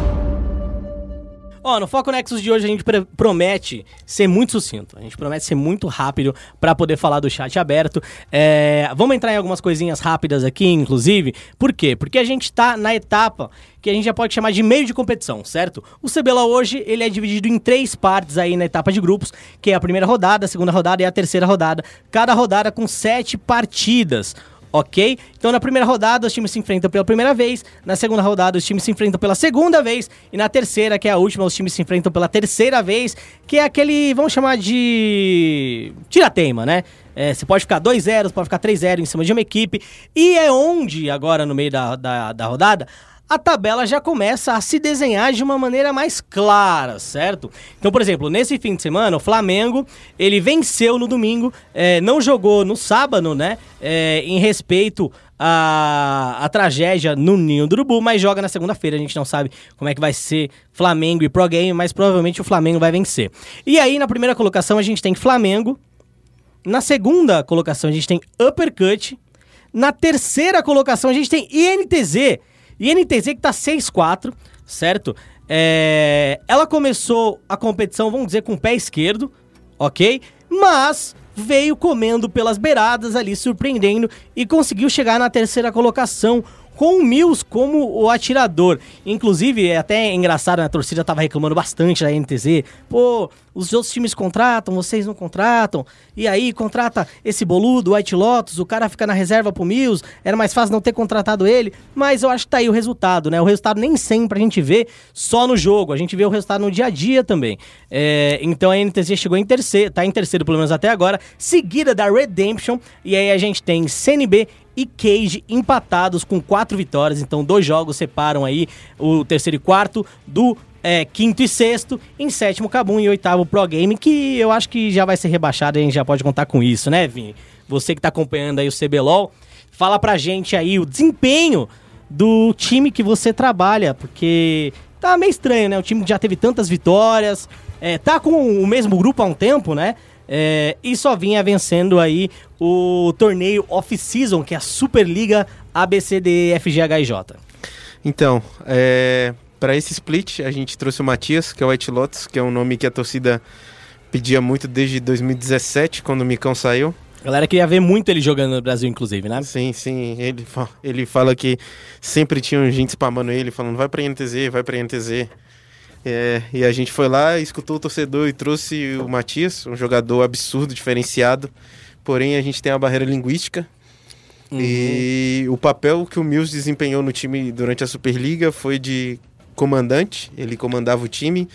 Ó, no Foco Nexus de hoje a gente promete ser muito sucinto. A gente promete ser muito rápido pra poder falar do chat aberto. É, vamos entrar em algumas coisinhas rápidas aqui, inclusive. Por quê? Porque a gente tá na etapa que a gente já pode chamar de meio de competição, certo? O CBLA hoje, ele é dividido em três partes aí na etapa de grupos, que é a primeira rodada, a segunda rodada e a terceira rodada. Cada rodada com sete partidas ok? Então na primeira rodada os times se enfrentam pela primeira vez, na segunda rodada os times se enfrentam pela segunda vez e na terceira, que é a última, os times se enfrentam pela terceira vez, que é aquele, vamos chamar de tira-teima, né? É, você pode ficar 2-0, pode ficar 3-0 em cima de uma equipe e é onde agora no meio da, da, da rodada a tabela já começa a se desenhar de uma maneira mais clara, certo? Então, por exemplo, nesse fim de semana, o Flamengo, ele venceu no domingo, é, não jogou no sábado, né? É, em respeito a tragédia no Ninho do Urubu, mas joga na segunda-feira. A gente não sabe como é que vai ser Flamengo e Pro Game, mas provavelmente o Flamengo vai vencer. E aí, na primeira colocação, a gente tem Flamengo. Na segunda colocação, a gente tem Uppercut. Na terceira colocação, a gente tem INTZ. INTZ que tá 6-4, certo? É, Ela começou a competição, vamos dizer, com o pé esquerdo, ok? Mas veio comendo pelas beiradas ali, surpreendendo e conseguiu chegar na terceira colocação com o Mills como o atirador. Inclusive, é até engraçado, né? a torcida tava reclamando bastante da NTZ. Pô, os outros times contratam, vocês não contratam. E aí, contrata esse boludo, White Lotus, o cara fica na reserva pro Mills. Era mais fácil não ter contratado ele. Mas eu acho que tá aí o resultado, né? O resultado nem sempre a gente vê só no jogo. A gente vê o resultado no dia a dia também. É, então a NTZ chegou em terceiro, tá em terceiro pelo menos até agora. Seguida da Redemption. E aí a gente tem CNB e Cage empatados com quatro vitórias. Então, dois jogos separam aí o terceiro e quarto do é, quinto e sexto. Em sétimo, Cabum e oitavo Pro Game, que eu acho que já vai ser rebaixado. A gente já pode contar com isso, né, Vini? Você que tá acompanhando aí o CBLOL, fala pra gente aí o desempenho do time que você trabalha, porque tá meio estranho, né? O time já teve tantas vitórias, é, tá com o mesmo grupo há um tempo, né? É, e só vinha vencendo aí o torneio off-season, que é a Superliga ABCDFGHIJ. Então, é, para esse split, a gente trouxe o Matias, que é o White Lotus, que é um nome que a torcida pedia muito desde 2017, quando o Micão saiu. A galera queria ver muito ele jogando no Brasil, inclusive, né? Sim, sim. Ele, ele fala que sempre tinha gente spamando ele, falando vai pra INTZ, vai pra INTZ. É, e a gente foi lá, escutou o torcedor e trouxe o Matias, um jogador absurdo, diferenciado. Porém, a gente tem a barreira linguística. E o papel que o Mills desempenhou no time durante a Superliga foi de comandante, ele comandava o time.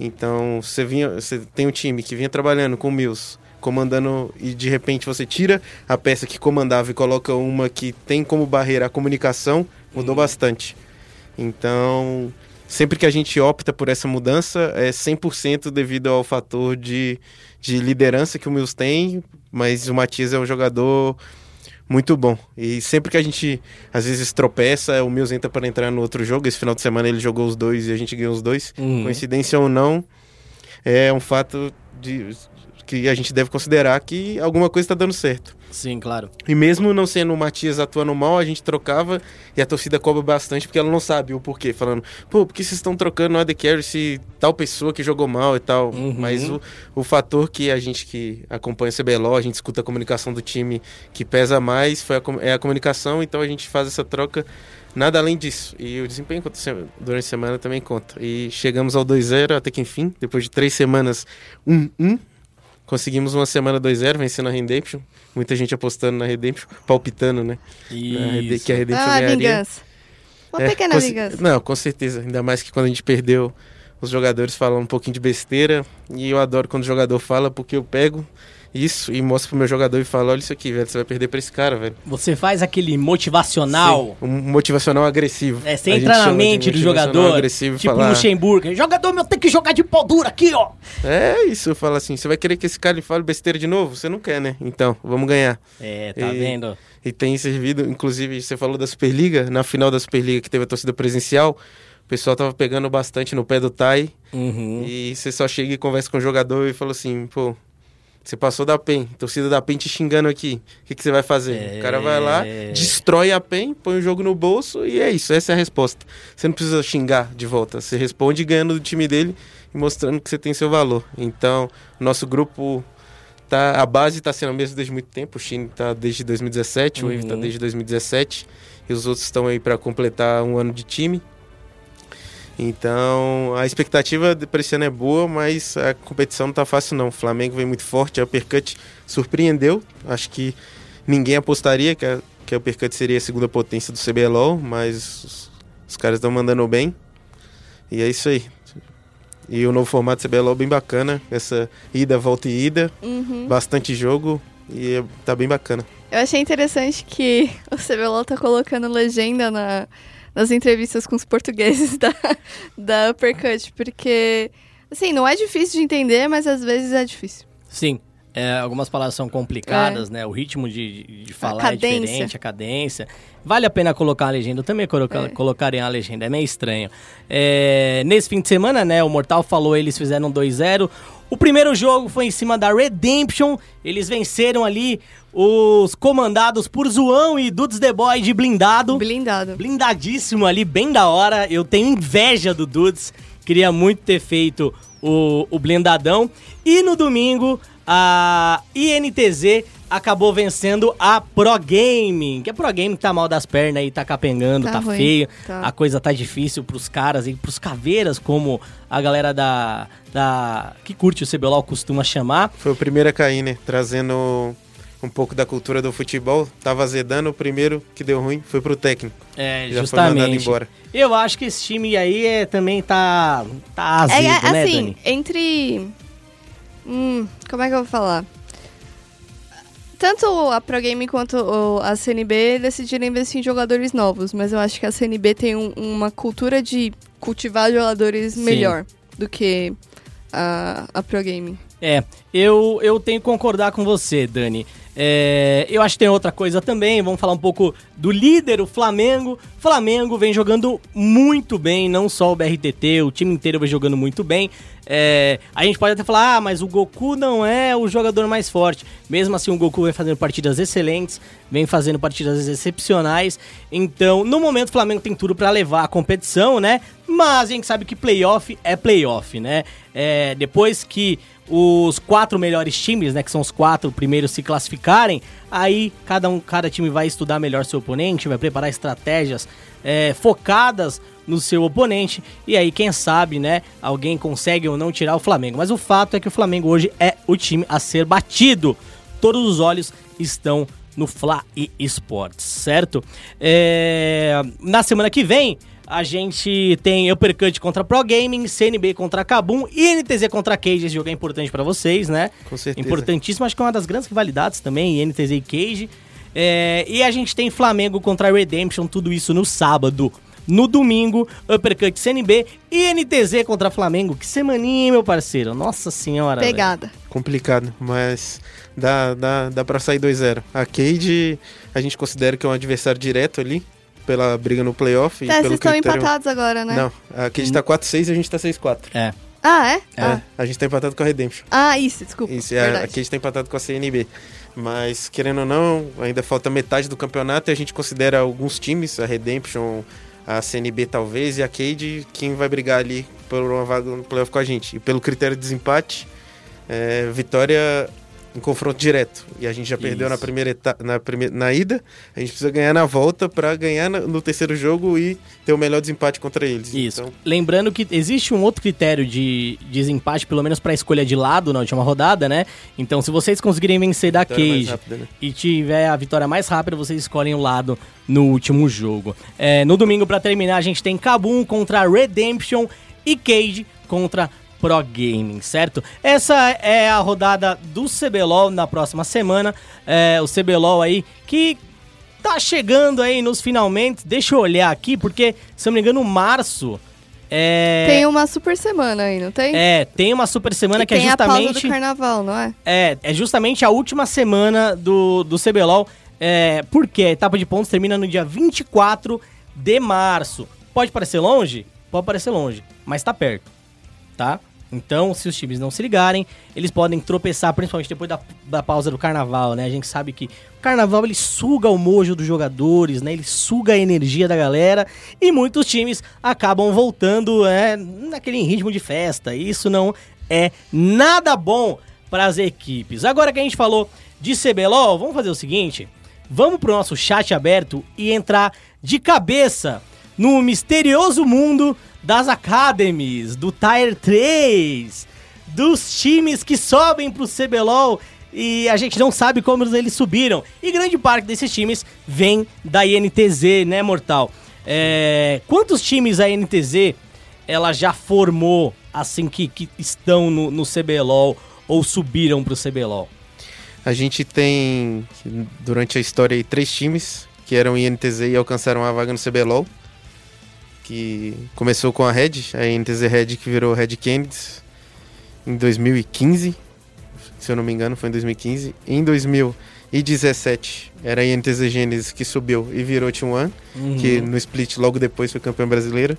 Então, você vinha, você tem um time que vinha trabalhando com o Mills, comandando e de repente você tira a peça que comandava e coloca uma que tem como barreira a comunicação, mudou bastante. Então, sempre que a gente opta por essa mudança, é 100% devido ao fator de, de liderança que o Mills tem, mas o Matias é um jogador muito bom. E sempre que a gente às vezes tropeça, o Mills entra para entrar no outro jogo. Esse final de semana ele jogou os dois e a gente ganhou os dois. Uhum. Coincidência ou não, é um fato de que a gente deve considerar que alguma coisa está dando certo. Sim, claro. E mesmo não sendo o Matias atuando mal, a gente trocava e a torcida cobra bastante porque ela não sabe o porquê. Falando, pô, por que vocês estão trocando o AD Carry se tal pessoa que jogou mal e tal? Uhum. Mas o, o fator que a gente que acompanha o CBLOL, a gente escuta a comunicação do time que pesa mais foi a, é a comunicação, então a gente faz essa troca. Nada além disso. E o desempenho durante a semana também conta. E chegamos ao 2-0 até que enfim, depois de três semanas 1-1. Conseguimos uma semana 2-0, vencendo a Redemption. Muita gente apostando na Redemption, palpitando, né? Isso. Que a Redemption Ah, ganharia. vingança. Uma É, pequena vingança. Não, com certeza. Ainda mais que quando a gente perdeu, os jogadores falam um pouquinho de besteira. E eu adoro quando o jogador fala, porque eu pego isso e mostro pro meu jogador e falo: olha isso aqui, velho, você vai perder pra esse cara, velho. Você faz aquele motivacional. Sim, um motivacional agressivo. É, você entra na mente do jogador. Agressivo tipo falar, no Luxemburgo. Jogador meu tem que jogar de pau duro aqui, ó. É isso, eu falo assim: você vai querer que esse cara lhe fale besteira de novo? Você não quer, né? Então, vamos ganhar. É, tá E- vendo? E tem servido, inclusive, você falou da Superliga, na final da Superliga que teve a torcida presencial, o pessoal tava pegando bastante no pé do Tai. Uhum. E você só chega e conversa com o jogador e fala assim, pô, você passou da PEN, torcida da PEN te xingando aqui, o que, que você vai fazer? O cara vai lá, É. destrói a PEN, põe o jogo no bolso e é isso, essa é a resposta. Você não precisa xingar de volta, você responde ganhando do time dele e mostrando que você tem seu valor. Então, nosso grupo tá a base está sendo a mesma desde muito tempo, o Chine tá desde 2017, o Wave tá Uhum. desde 2017 e os outros estão aí para completar um ano de time. Então, a expectativa para esse ano é boa, mas a competição não tá fácil não. O Flamengo vem muito forte, a Uppercut surpreendeu. Acho que ninguém apostaria que a, que a Uppercut seria a segunda potência do CBLOL, mas os, os caras estão mandando bem. E é isso aí. E o novo formato do CBLOL bem bacana, essa ida, volta e ida, Uhum. bastante jogo e é- tá bem bacana. Eu achei interessante que o CBLOL tá colocando legenda na- nas entrevistas com os portugueses da, da Uppercut, porque, assim, não é difícil de entender, mas às vezes é difícil. Sim. É, algumas palavras são complicadas, né? O ritmo de, de- de falar é diferente, a cadência. Vale a pena colocar a legenda. Eu também coloca, É. colocaria a legenda, é meio estranho. É, nesse fim de semana, né? O Mortal falou, eles fizeram 2-0. O primeiro jogo foi em cima da Redemption. Eles venceram ali os comandados por Zoão e Dudes The Boy de blindado. Blindado. Blindadíssimo ali, bem da hora. Eu tenho inveja do Dudes. Queria muito ter feito o, o blindadão. E no domingo, a INTZ acabou vencendo a Pro Gaming. Que a Pro Gaming tá mal das pernas aí, tá capengando, tá, Tá ruim, feio. tá. A coisa tá difícil pros caras e pros caveiras, como a galera da. da que curte o CBLOL costuma chamar. Foi o primeiro a cair, né? Trazendo um pouco da cultura do futebol. Tava azedando, o primeiro que deu ruim foi pro técnico. É, Já foi mandado justamente. embora. Eu acho que esse time aí é, também tá. tá azedo, É, é, né, assim, Dani? entre. Hum, como é que eu vou falar? Tanto a Pro Game quanto a CNB decidiram investir em jogadores novos, mas eu acho que a CNB tem um- uma cultura de cultivar jogadores Sim. melhor do que a, a Pro Game. É, eu, eu tenho que concordar com você, Dani. É, eu acho que tem outra coisa também. Vamos falar um pouco do líder, o Flamengo. Flamengo vem jogando muito bem, não só o BRTT, o time inteiro vem jogando muito bem. É, a gente pode até falar, ah, mas o Goku não é o jogador mais forte. Mesmo assim, o Goku vem fazendo partidas excelentes, vem fazendo partidas excepcionais. Então, no momento, o Flamengo tem tudo pra levar a competição, né? Mas a gente sabe que playoff é playoff, né? É, depois que os quatro melhores times, né, que são os quatro primeiros se classificarem, aí cada um, cada time vai estudar melhor seu oponente, vai preparar estratégias é, focadas no seu oponente e aí quem sabe, né, alguém consegue ou não tirar o Flamengo. Mas o fato é que o Flamengo hoje é o time a ser batido. Todos os olhos estão no Fla e Esportes, certo? É, na semana que vem a gente tem Uppercut contra Pro Gaming, CNB contra Kabum e NTZ contra Cage. Esse jogo é importante pra vocês, né? Com certeza. Importantíssimo, acho que é uma das grandes rivalidades também, NTZ e Cage. É, e a gente tem Flamengo contra Redemption, tudo isso no sábado. No domingo, Uppercut CNB e NTZ contra Flamengo. Que semaninha, meu parceiro. Nossa senhora. Pegada. Complicado, mas dá, dá, dá pra sair 2-0. A Cade, a gente considera que é um adversário direto ali, pela briga no playoff. e Tá, vocês pelo estão critério- empatados agora, né? Não, a Cade tá 4-6 e a gente tá 6-4. É. Ah, é? É, Ah. a gente tá empatado com a Redemption. Ah, isso, desculpa. Isso, é, aqui a gente tá empatado com a CNB. Mas, querendo ou não, ainda falta metade do campeonato e a gente considera alguns times, a Redemption, a CNB talvez, e a Cade, quem vai brigar ali por uma vaga no playoff com a gente. E pelo critério de desempate, é, vitória em confronto direto. E a gente já perdeu Isso. na primeira etapa, na, primeira, na ida, a gente precisa ganhar na volta pra ganhar no terceiro jogo e ter o melhor desempate contra eles. Isso. Então, Lembrando que existe um outro critério de desempate, pelo menos pra escolha de lado na última rodada, né? Então, se vocês conseguirem vencer da Cage rápida, né? e tiver a vitória mais rápida, vocês escolhem o lado no último jogo. É, no domingo, pra terminar, a gente tem Kabum contra Redemption e Cage contra Pro Gaming, certo? Essa é a rodada do CBLOL na próxima semana. É, o CBLOL aí que tá chegando aí nos finalmente. Deixa eu olhar aqui, porque, se eu não me engano, março. É, Tem uma super semana aí, não tem? é, tem uma super semana E que é tem a pausa justamente. do carnaval, não é? É, é justamente a última semana do, do CBLOL. É, porque a etapa de pontos termina no dia 24 de março. Pode parecer longe? Pode parecer longe, mas tá perto, tá? Então, se os times não se ligarem, eles podem tropeçar, principalmente depois da, da pausa do carnaval, né? A gente sabe que o carnaval ele suga o mojo dos jogadores, né? Ele suga a energia da galera e muitos times acabam voltando é, naquele ritmo de festa. E isso não é nada bom para as equipes. Agora que a gente falou de CBLOL, vamos fazer o seguinte: vamos pro nosso chat aberto e entrar de cabeça no misterioso mundo das academies, do Tier 3, dos times que sobem pro CBLOL e a gente não sabe como eles subiram. E grande parte desses times vem da INTZ, né, Mortal? É, quantos times a INTZ ela já formou, assim, que, que estão no, no CBLOL ou subiram pro CBLOL? A gente tem, durante a história, três times que eram INTZ e alcançaram a vaga no CBLOL. Que começou com a Red, a INTZ Red que virou Red Kennedy em 2015, se eu não me engano, foi em 2015. Em 2017, era a INTZ Gênesis que subiu e virou T1, Uhum. que no split logo depois foi campeã brasileira.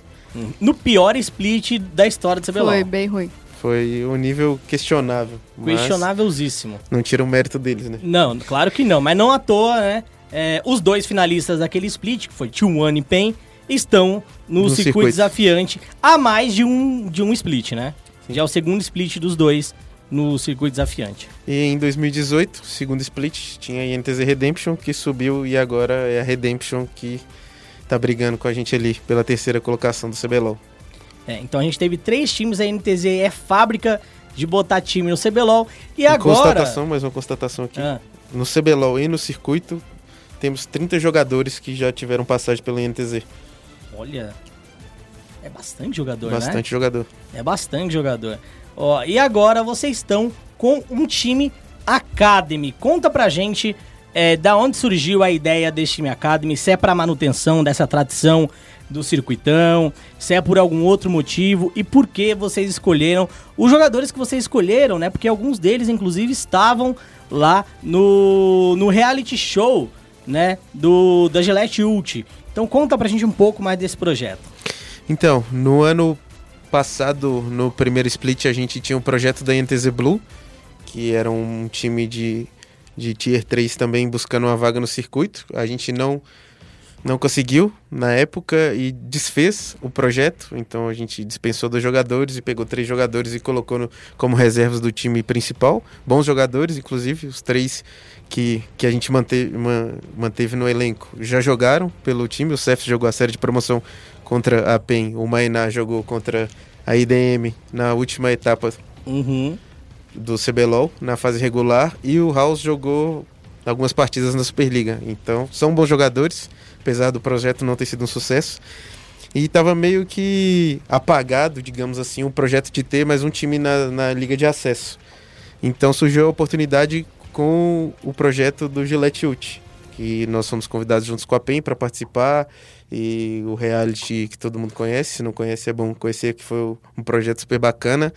No pior split da história do CBLOL. Foi bem ruim. Foi um nível questionável. Questionávelzíssimo. Não tira o mérito deles, né? Não, claro que não, mas não à toa, né? É, os dois finalistas daquele split, que foi T1 e PEN, estão no, No circuito, circuito. desafiante a mais de um, de um split, né? Já é o segundo split dos dois no circuito desafiante. E em 2018, segundo split, tinha a INTZ Redemption que subiu e agora é a Redemption que tá brigando com a gente ali pela terceira colocação do CBLOL. É, então a gente teve três times, a NTZ é fábrica de botar time no CBLOL. E, E agora. constatação, mais uma constatação aqui. Ah, No CBLOL e no circuito, temos 30 jogadores que já tiveram passagem pela INTZ. Olha. É bastante jogador, Bastante né? jogador. É bastante jogador. Ó, e agora vocês estão com um time Academy. Conta pra gente é, da onde surgiu a ideia desse time Academy, se é pra manutenção dessa tradição do circuitão, se é por algum outro motivo e por que vocês escolheram os jogadores que vocês escolheram, né? Porque alguns deles, inclusive, estavam lá no, no reality show, né? Do da Gillette Ult. Então conta pra gente um pouco mais desse projeto. Então, no ano passado, no primeiro split, a gente tinha um projeto da INTZ Blue, que era um time de, de Tier 3 também buscando uma vaga no circuito. A gente não, não conseguiu na época e desfez o projeto. Então a gente dispensou dois jogadores e pegou três jogadores e colocou no- como reservas do time principal. Bons jogadores, inclusive, os três que, que a gente manteve, ma- manteve no elenco já jogaram pelo time. O Cef jogou a série de promoção contra a PEN, o Mainá jogou contra a IDM na última etapa Uhum. do CBLOL na fase regular e o House jogou algumas partidas na Superliga. Então, são bons jogadores, apesar do projeto não ter sido um sucesso. E estava meio que apagado, digamos assim, o projeto de ter mais um time na, na Liga de Acesso. Então surgiu a oportunidade com o projeto do Gillette Ult, que nós fomos convidados juntos com a PEN para participar e o reality que todo mundo conhece, se não conhece é bom conhecer, que foi um projeto super bacana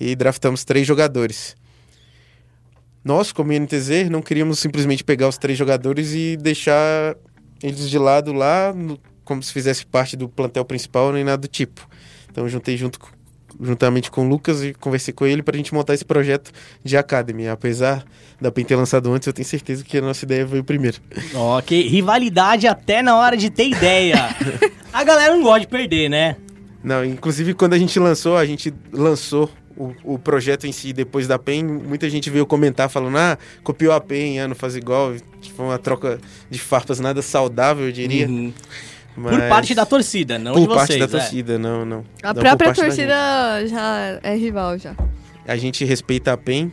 e draftamos três jogadores. Nós, como INTZ, não queríamos simplesmente pegar os três jogadores e deixar eles de lado lá, no- como se fizesse parte do plantel principal, nem nada do tipo. Então, eu juntei junto, juntamente com o Lucas e conversei com ele para a gente montar esse projeto de Academy. Apesar da PEN ter lançado antes, eu tenho certeza que a nossa ideia veio primeiro. Ok, rivalidade até na hora de ter ideia. a galera não gosta de perder, né? Não, inclusive quando a gente lançou, a gente lançou o, o projeto em si depois da PEN, muita gente veio comentar falando, ah, copiou a PEN, ah, não faz igual. Foi uma troca de farpas nada saudável, eu diria. Uhum. Por mas- parte da torcida, não Por de parte vocês. da é. torcida, não, não. A Não, por própria parte da torcida já é rival já. A gente respeita a PEN,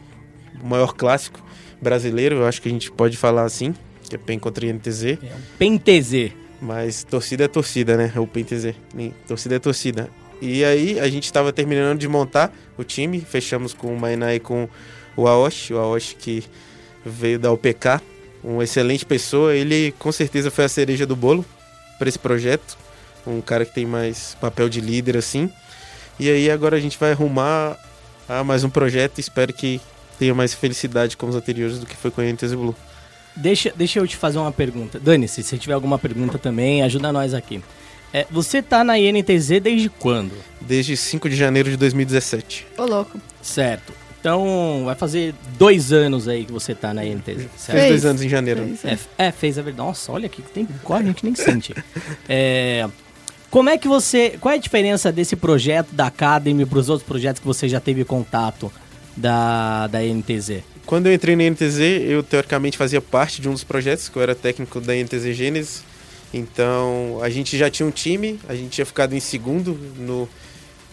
o maior clássico brasileiro, eu acho que a gente pode falar assim, que é PEN contra INTZ. É um PNTZ. Mas torcida é torcida, né? É o. Nem- Torcida é torcida. E aí a gente estava terminando de montar o time, fechamos com o Mainá e com o Aoshi, o Aoshi que veio da UPK, uma excelente pessoa, ele com certeza foi a cereja do bolo para esse projeto, um cara que tem mais papel de líder assim. E aí agora a gente vai arrumar a mais um projeto, espero que tenha mais felicidade como os anteriores do que foi com a NTZ Blue. Deixa, deixa eu te fazer uma pergunta. Dane-se, se tiver alguma pergunta também, ajuda nós aqui. É, você tá na INTZ desde quando? Desde 5 de janeiro de 2017. Ô, louco. Certo. Então, vai fazer dois anos aí que você tá na INTZ, certo? Fez dois anos em janeiro. Fez. É, é, fez a verdade. Nossa, olha aqui que tem quase a gente nem sente. É, como é que você. Qual é a diferença desse projeto da Academy para os outros projetos que você já teve contato da, da NTZ? Quando eu entrei na NTZ, eu teoricamente fazia parte de um dos projetos, que eu era técnico da NTZ Gênesis. Então, a gente já tinha um time, a gente tinha ficado em segundo no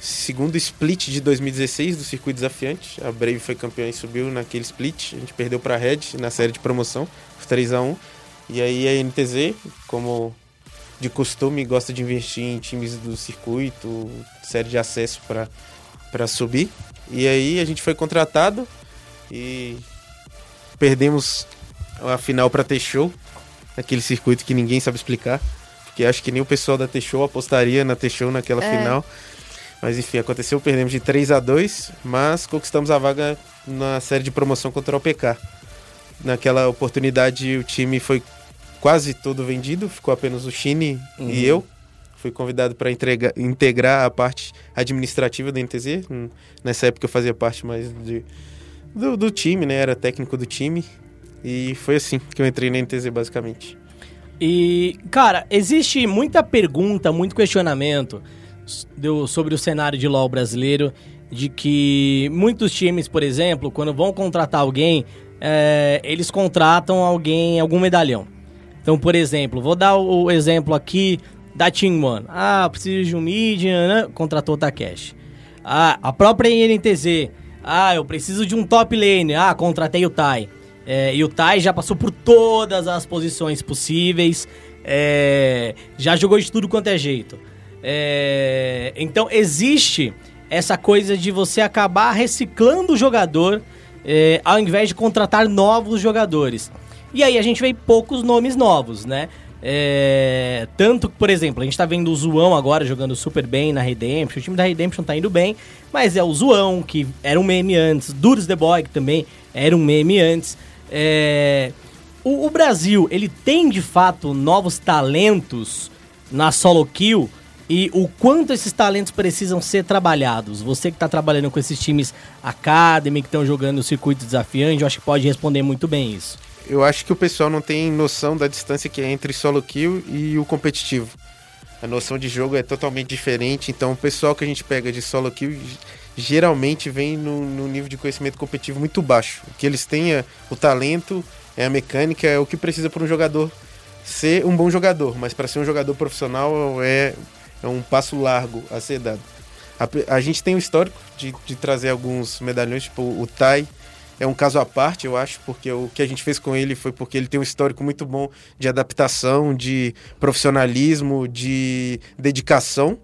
segundo split de 2016 do circuito desafiante. A Brave foi campeã e subiu naquele split. A gente perdeu para a Red na série de promoção, 3 a 1 E aí a NTZ, como de costume, gosta de investir em times do circuito, série de acesso para subir. E aí a gente foi contratado e perdemos a final para T-Show, aquele circuito que ninguém sabe explicar, porque acho que nem o pessoal da T-Show apostaria na T-Show naquela É. final. Mas enfim, aconteceu, perdemos de 3 a 2, mas conquistamos a vaga na série de promoção contra o PK. Naquela oportunidade o time foi quase todo vendido, ficou apenas o Chine Uhum. e eu. Fui convidado para integrar a parte administrativa da NTZ. Hum, Nessa época eu fazia parte mais de, do, do time, né? Era técnico do time. E foi assim que eu entrei na NTZ, basicamente. E, cara, existe muita pergunta, muito questionamento sobre o cenário de LoL brasileiro, de que muitos times, por exemplo, quando vão contratar alguém, é, eles contratam alguém, algum medalhão. Então, por exemplo, vou dar o, exemplo aqui da Team One. Ah, preciso de um mid, né? contratou o Takeshi. Ah, a própria INTZ. Ah, eu preciso de um top lane. Ah, contratei o Tai. É, e o Tai já passou por todas as posições possíveis. é, já jogou de tudo quanto é jeito. É, então existe essa coisa de você acabar reciclando o jogador é, ao invés de contratar novos jogadores. E aí a gente vê poucos nomes novos, né? É, tanto que, por exemplo, a gente tá vendo o Zoão agora jogando super bem na Redemption. O time da Redemption tá indo bem, mas é o Zoão, que era um meme antes. Duros The Boy, que também era um meme antes. É, o, o Brasil, ele tem de fato novos talentos na solo kill e o quanto esses talentos precisam ser trabalhados. Você que está trabalhando com esses times Academy, que estão jogando o circuito desafiante, eu acho que pode responder muito bem isso. Eu acho que o pessoal não tem noção da distância que é entre solo kill e o competitivo. A noção de jogo é totalmente diferente, então o pessoal que a gente pega de solo kill geralmente vem no, no nível de conhecimento competitivo muito baixo. Que eles têm é o talento, é a mecânica, é o que precisa para um jogador ser um bom jogador, mas para ser um jogador profissional é, é um passo largo a ser dado. A, a gente tem o histórico de, de trazer alguns medalhões, tipo o Tai, é um caso à parte, eu acho, porque o que a gente fez com ele foi porque ele tem um histórico muito bom de adaptação, de profissionalismo, de dedicação.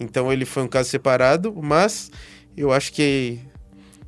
Então ele foi um caso separado, mas eu acho que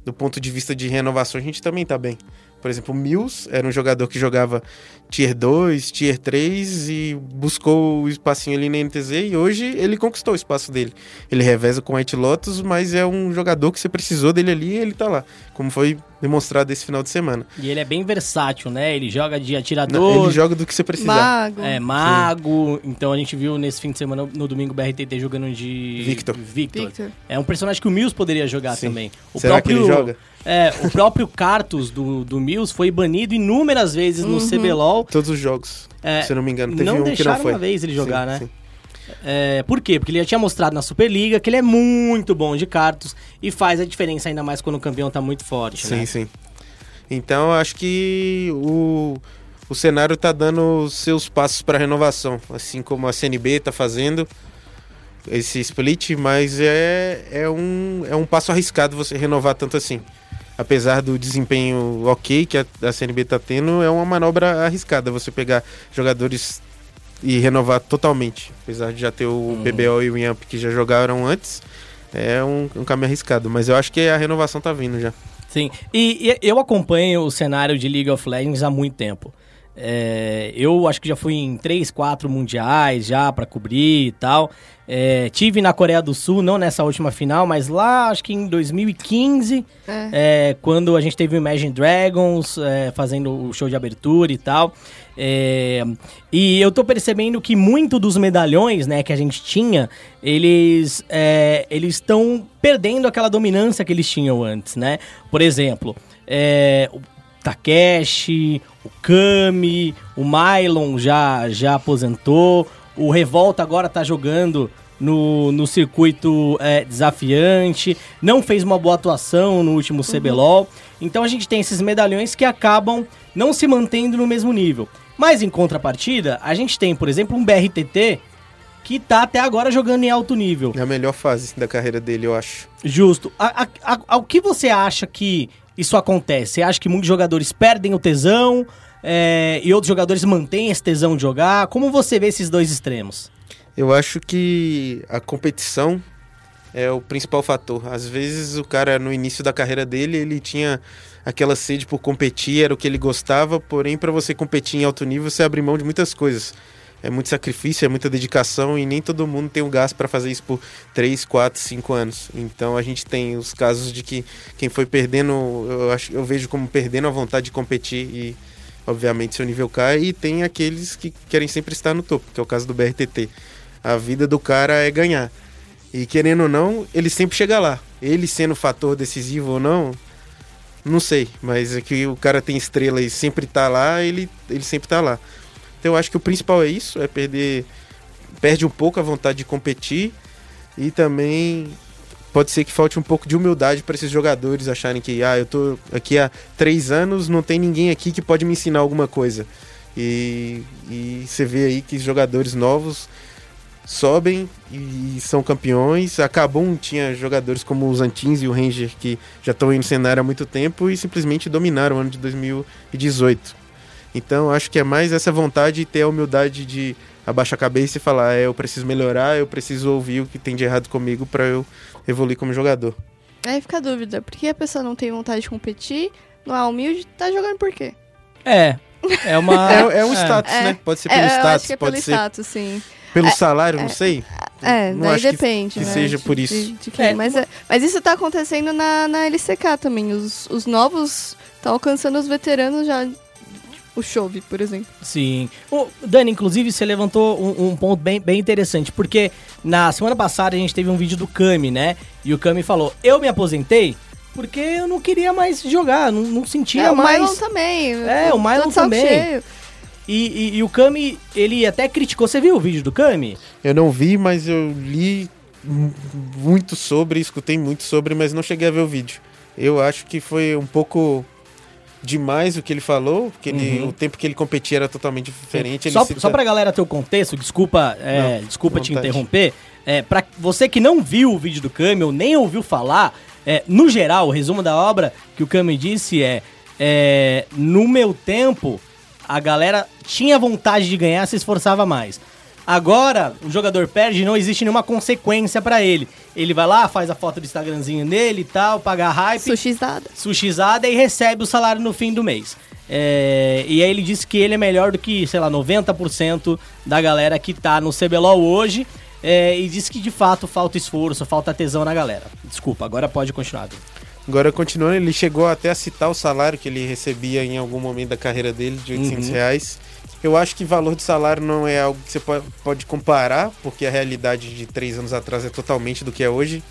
do ponto de vista de renovação a gente também tá bem. Por exemplo, o Mills era um jogador que jogava Tier 2, Tier 3 e buscou o espacinho ali na NTZ e hoje ele conquistou o espaço dele. Ele reveza com White Lotus, mas é um jogador que você precisou dele ali e ele tá lá, como foi demonstrado esse final de semana. E ele é bem versátil, né? Ele joga de Não, atirador, Ele joga do que você precisar. Mago. é mago. Então a gente viu nesse fim de semana, no domingo, o BRTT jogando de Victor. Victor. Victor. É um personagem que o Mills poderia jogar Sim. também. O Será que ele joga? É, o próprio Cartus do, do Mills foi banido inúmeras vezes no CBLOL. Todos os jogos, É, se eu não me engano. Teve não um que não deixaram foi. uma vez ele jogar, Sim, né? sim. É, por quê? Porque ele já tinha mostrado na Superliga que ele é muito bom de Cartus e faz a diferença ainda mais quando o campeão tá muito forte, Sim, né? sim. Então, acho que o, o cenário tá dando seus passos para renovação, assim como a CNB tá fazendo esse split, mas é, é, um, é um passo arriscado você renovar tanto assim. Apesar do desempenho ok que a, a CNB tá tendo, é uma manobra arriscada você pegar jogadores e renovar totalmente. Apesar de já ter o BBO e o Yamp que já jogaram antes, é um, um caminho arriscado. Mas eu acho que a renovação tá vindo já. Sim, e, e eu acompanho o cenário de League of Legends há muito tempo. É, eu acho que já fui em três, quatro mundiais já pra cobrir e tal. É, tive na Coreia do Sul, não nessa última final, mas lá acho que em 2015, É. é, quando a gente teve o Imagine Dragons é, fazendo o show de abertura e tal. É, e eu tô percebendo que muito dos medalhões, né, que a gente tinha, eles é, eles estão perdendo aquela dominância que eles tinham antes, né? Por exemplo, é, o Takeshi, o Kami, o Mylon já, já aposentou, o Revolta agora tá jogando no, no circuito é, desafiante, não fez uma boa atuação no último CBLOL. Então a gente tem esses medalhões que acabam não se mantendo no mesmo nível. Mas em contrapartida, a gente tem, por exemplo, um BRTT que tá até agora jogando em alto nível. É a melhor fase da carreira dele, eu acho. Justo. A, a, a, ao que você acha que isso acontece? Você acha que muitos jogadores perdem o tesão é, e outros jogadores mantêm esse tesão de jogar? Como você vê esses dois extremos? Eu acho que a competição é o principal fator. Às vezes o cara no início da carreira dele, ele tinha aquela sede por competir, era o que ele gostava, porém para você competir em alto nível, você abre mão de muitas coisas. é muito sacrifício, é muita dedicação e nem todo mundo tem o gás para fazer isso por 3, 4, 5 anos. Então a gente tem os casos de que quem foi perdendo, eu, acho, eu vejo como perdendo a vontade de competir e obviamente seu nível cai e tem aqueles que querem sempre estar no topo, que é o caso do BRTT. A vida do cara é ganhar. E querendo ou não, ele sempre chega lá. Ele sendo fator decisivo ou não, não sei, mas é que o cara tem estrela e sempre tá lá, ele, ele sempre tá lá. Então eu acho que o principal é isso, é perder. Perde um pouco a vontade de competir e também pode ser que falte um pouco de humildade para esses jogadores acharem que, ah, eu tô aqui há três anos, não tem ninguém aqui que pode me ensinar alguma coisa. E, e você vê aí que jogadores novos sobem e são campeões. A Cabum tinha jogadores como os Antins e o Ranger que já estão aí no cenário há muito tempo e simplesmente dominaram o ano de 2018. Então acho que é mais essa vontade de ter a humildade de abaixar a cabeça e falar: é, eu preciso melhorar, eu preciso ouvir o que tem de errado comigo para eu evoluir como jogador. Aí fica a dúvida: por que a pessoa não tem vontade de competir, não é humilde, tá jogando por quê? É. É uma. É, é um status, É. né? Pode ser pelo é, eu status, acho que é pode pelo ser status, sim. pelo É, salário, não sei. É, Não daí acho que- depende, que né? seja de- por isso. de- de quem. É. Mas, é- mas isso tá acontecendo na, na LCK também. Os, os novos estão alcançando os veteranos já. O Chove, por exemplo. Sim. O Dani, inclusive, você levantou um, um ponto bem, bem interessante, porque na semana passada a gente teve um vídeo do Kami, né? E o Kami falou: Eu me aposentei porque eu não queria mais jogar, não, não sentia É, o mais. Mylon também. É, o Mylon também. cheio. E, e- e o Kami, ele até criticou. Você viu o vídeo do Kami? Eu não vi, mas eu li mu- muito sobre, escutei muito sobre, mas não cheguei a ver o vídeo. Eu acho que foi um pouco demais o que ele falou, porque ele- Uhum. o tempo que ele competia era totalmente diferente. Só, cita- só pra galera ter o contexto, desculpa, é, Não, desculpa te interromper. É, pra você que não viu o vídeo do ou nem ouviu falar, é, no geral, o resumo da obra que o Kami disse é, é: No meu tempo, a galera tinha vontade de ganhar, se esforçava mais. Agora, o jogador perde, não existe nenhuma consequência pra ele. Ele vai lá, faz a foto do Instagramzinho dele e tal, paga a hype Sushizada. sushizada e recebe o salário no fim do mês. É, e aí ele disse que ele é melhor do que, sei lá, 90% da galera que tá no CBLOL hoje. é, e disse que de fato falta esforço, falta tesão na galera. Desculpa, agora pode continuar. Agora, continuando, ele chegou até a citar o salário que ele recebia em algum momento da carreira dele, de 800 Uhum. reais. Eu acho que valor de salário não é algo que você po- pode comparar, porque a realidade de três anos atrás é totalmente do que é hoje.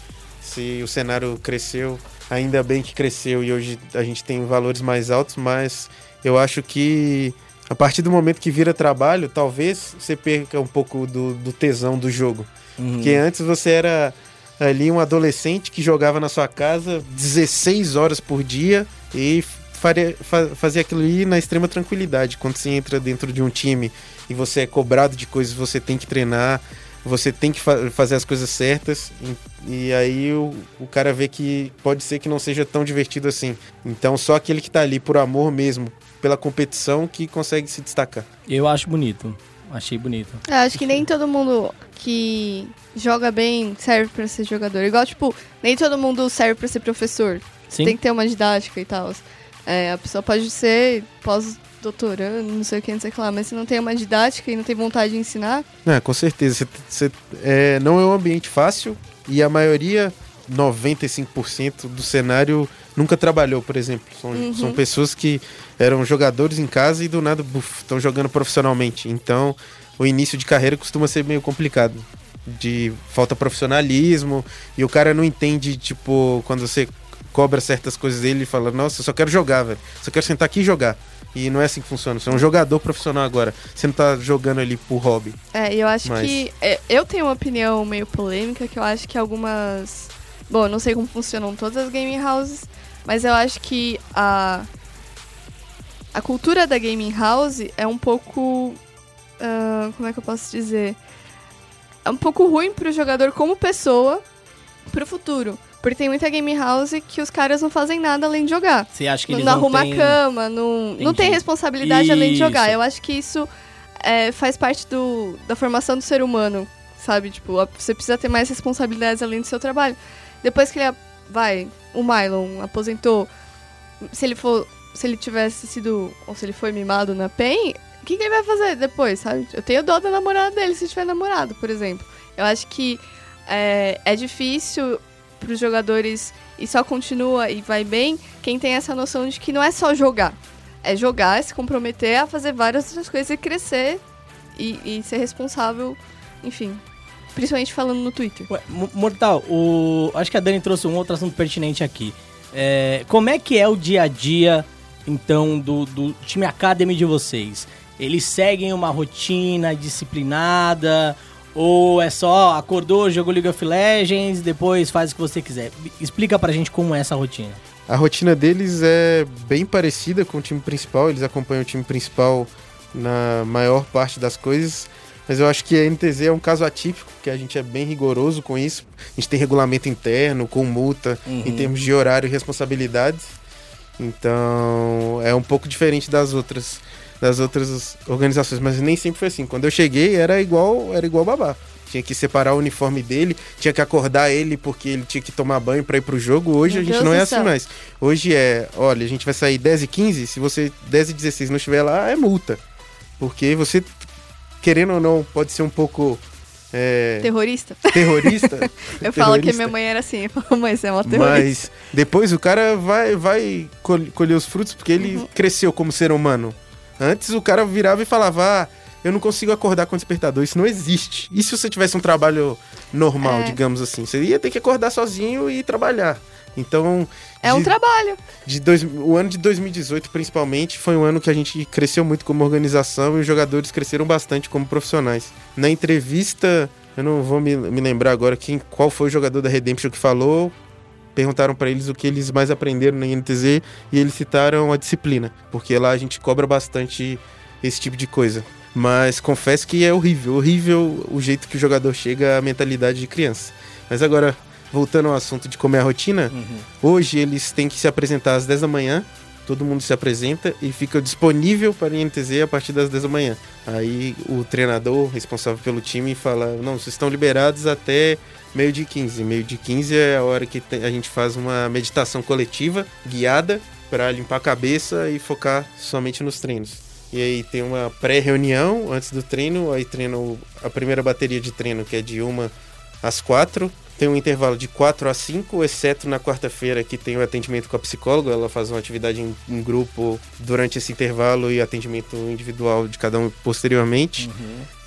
Se o cenário cresceu, ainda bem que cresceu e hoje a gente tem valores mais altos, mas eu acho que a partir do momento que vira trabalho, talvez você perca um pouco do, do tesão do jogo. Porque antes você era ali um adolescente que jogava na sua casa 16 horas por dia e faria, fa- fazia aquilo ali na extrema tranquilidade. Quando você entra dentro de um time e você é cobrado de coisas, você tem que treinar, você tem que fa- fazer as coisas certas. E, e aí o, o cara vê que pode ser que não seja tão divertido assim. Então só aquele que tá ali por amor mesmo, pela competição, que consegue se destacar. Eu acho bonito. Achei bonito. Eu acho que nem todo mundo que joga bem serve pra ser jogador. Igual, tipo, nem todo mundo serve pra ser professor. Sim. Tem que ter uma didática e tal. É, a pessoa pode ser pós-doutorando, não sei o que, não sei o que lá, mas se não tem uma didática e não tem vontade de ensinar, É, com certeza. Você- você- é, não é um ambiente fácil e a maioria, 95% do cenário, nunca trabalhou, por exemplo. São, Uhum. são pessoas que eram jogadores em casa e do nada estão jogando profissionalmente. Então, o início de carreira costuma ser meio complicado. De falta profissionalismo e o cara não entende, tipo, quando você cobra certas coisas dele e fala, nossa, eu só quero jogar, velho. Só quero sentar aqui e jogar. E não é assim que funciona. Você é um jogador profissional agora. Você não tá jogando ali por hobby. É, e eu acho Mas- que. é, eu tenho uma opinião meio polêmica, que eu acho que algumas. Bom, eu não sei como funcionam todas as gaming houses, mas eu acho que a. A cultura da gaming house é um pouco. ah, como é que eu posso dizer? É um pouco ruim pro jogador como pessoa pro futuro. Porque tem muita game house que os caras não fazem nada além de jogar. Você acha que Não, eles não não arruma têm... a cama, não, não tem responsabilidade além de jogar. Isso. Eu acho que isso é, faz parte do, da formação do ser humano, sabe? Tipo, você precisa ter mais responsabilidades além do seu trabalho. Depois que ele, vai, o Mylon aposentou, se ele for, se ele tivesse sido, ou se ele foi mimado na PEN, o que, que ele vai fazer depois, sabe? Eu tenho dó da namorada dele se tiver namorado, por exemplo. Eu acho que é, é difícil para os jogadores e só continua e vai bem quem tem essa noção de que não é só jogar. É jogar, se comprometer a fazer várias outras coisas e crescer e, e ser responsável, enfim. Principalmente falando no Twitter. Ué, Mo- Mortal, o... acho que a Dani trouxe um outro assunto pertinente aqui. É, como é que é o dia a dia, então, do, do time Academy de vocês? Eles seguem uma rotina disciplinada? Ou é só acordou, jogou League of Legends, depois faz o que você quiser? Explica pra gente como é essa rotina. A rotina deles é bem parecida com o time principal, eles acompanham o time principal na maior parte das coisas, mas eu acho que a NTZ é um caso atípico, porque a gente é bem rigoroso com isso. A gente tem regulamento interno, com multa, em termos de horário e responsabilidades. Então, é um pouco diferente das outras das outras organizações, mas nem sempre foi assim. Quando eu cheguei, era igual, era igual babá. Tinha que separar o uniforme dele, tinha que acordar ele porque ele tinha que tomar banho para ir pro jogo. Hoje Meu a gente Deus não é assim céu. mais. Hoje é, olha, a gente vai sair 10 e 15, se você 10 e 16 não estiver lá, é multa. Porque você, querendo ou não, pode ser um pouco é, Terrorista? terrorista. Eu falo que terrorista. minha mãe era assim. Eu falo, mãe, você é uma terrorista. Mas depois o cara vai, vai col- colher os frutos porque ele Uhum. cresceu como ser humano. Antes o cara virava e falava: ah, eu não consigo acordar com o despertador. Isso não existe. E se você tivesse um trabalho normal, É. digamos assim? Você ia ter que acordar sozinho e trabalhar. Então. É um de- trabalho. de dois, o ano de 2018, principalmente, foi um ano que a gente cresceu muito como organização e os jogadores cresceram bastante como profissionais. Na entrevista, eu não vou me, me lembrar agora quem, qual foi o jogador da Redemption que falou. Perguntaram pra eles o que eles mais aprenderam na INTZ e eles citaram a disciplina, porque lá a gente cobra bastante esse tipo de coisa. Mas confesso que é horrível, horrível o jeito que o jogador chega à mentalidade de criança. Mas agora, voltando ao assunto de como é a rotina, Hoje eles têm que se apresentar às 10 da manhã. Todo mundo se apresenta e fica disponível para a INTZ a partir das 10 da manhã. Aí o treinador responsável pelo time fala: Não, vocês estão liberados até meio de 15. Meio de 15 é a hora que a gente faz uma meditação coletiva guiada para limpar a cabeça e focar somente nos treinos. E aí tem uma pré-reunião antes do treino, aí treina o- a primeira bateria de treino, que é de uma às quatro. Tem um intervalo de 4 a 5, exceto na quarta-feira que tem o atendimento com a psicóloga. Ela faz uma atividade em, em grupo durante esse intervalo e atendimento individual de cada um posteriormente.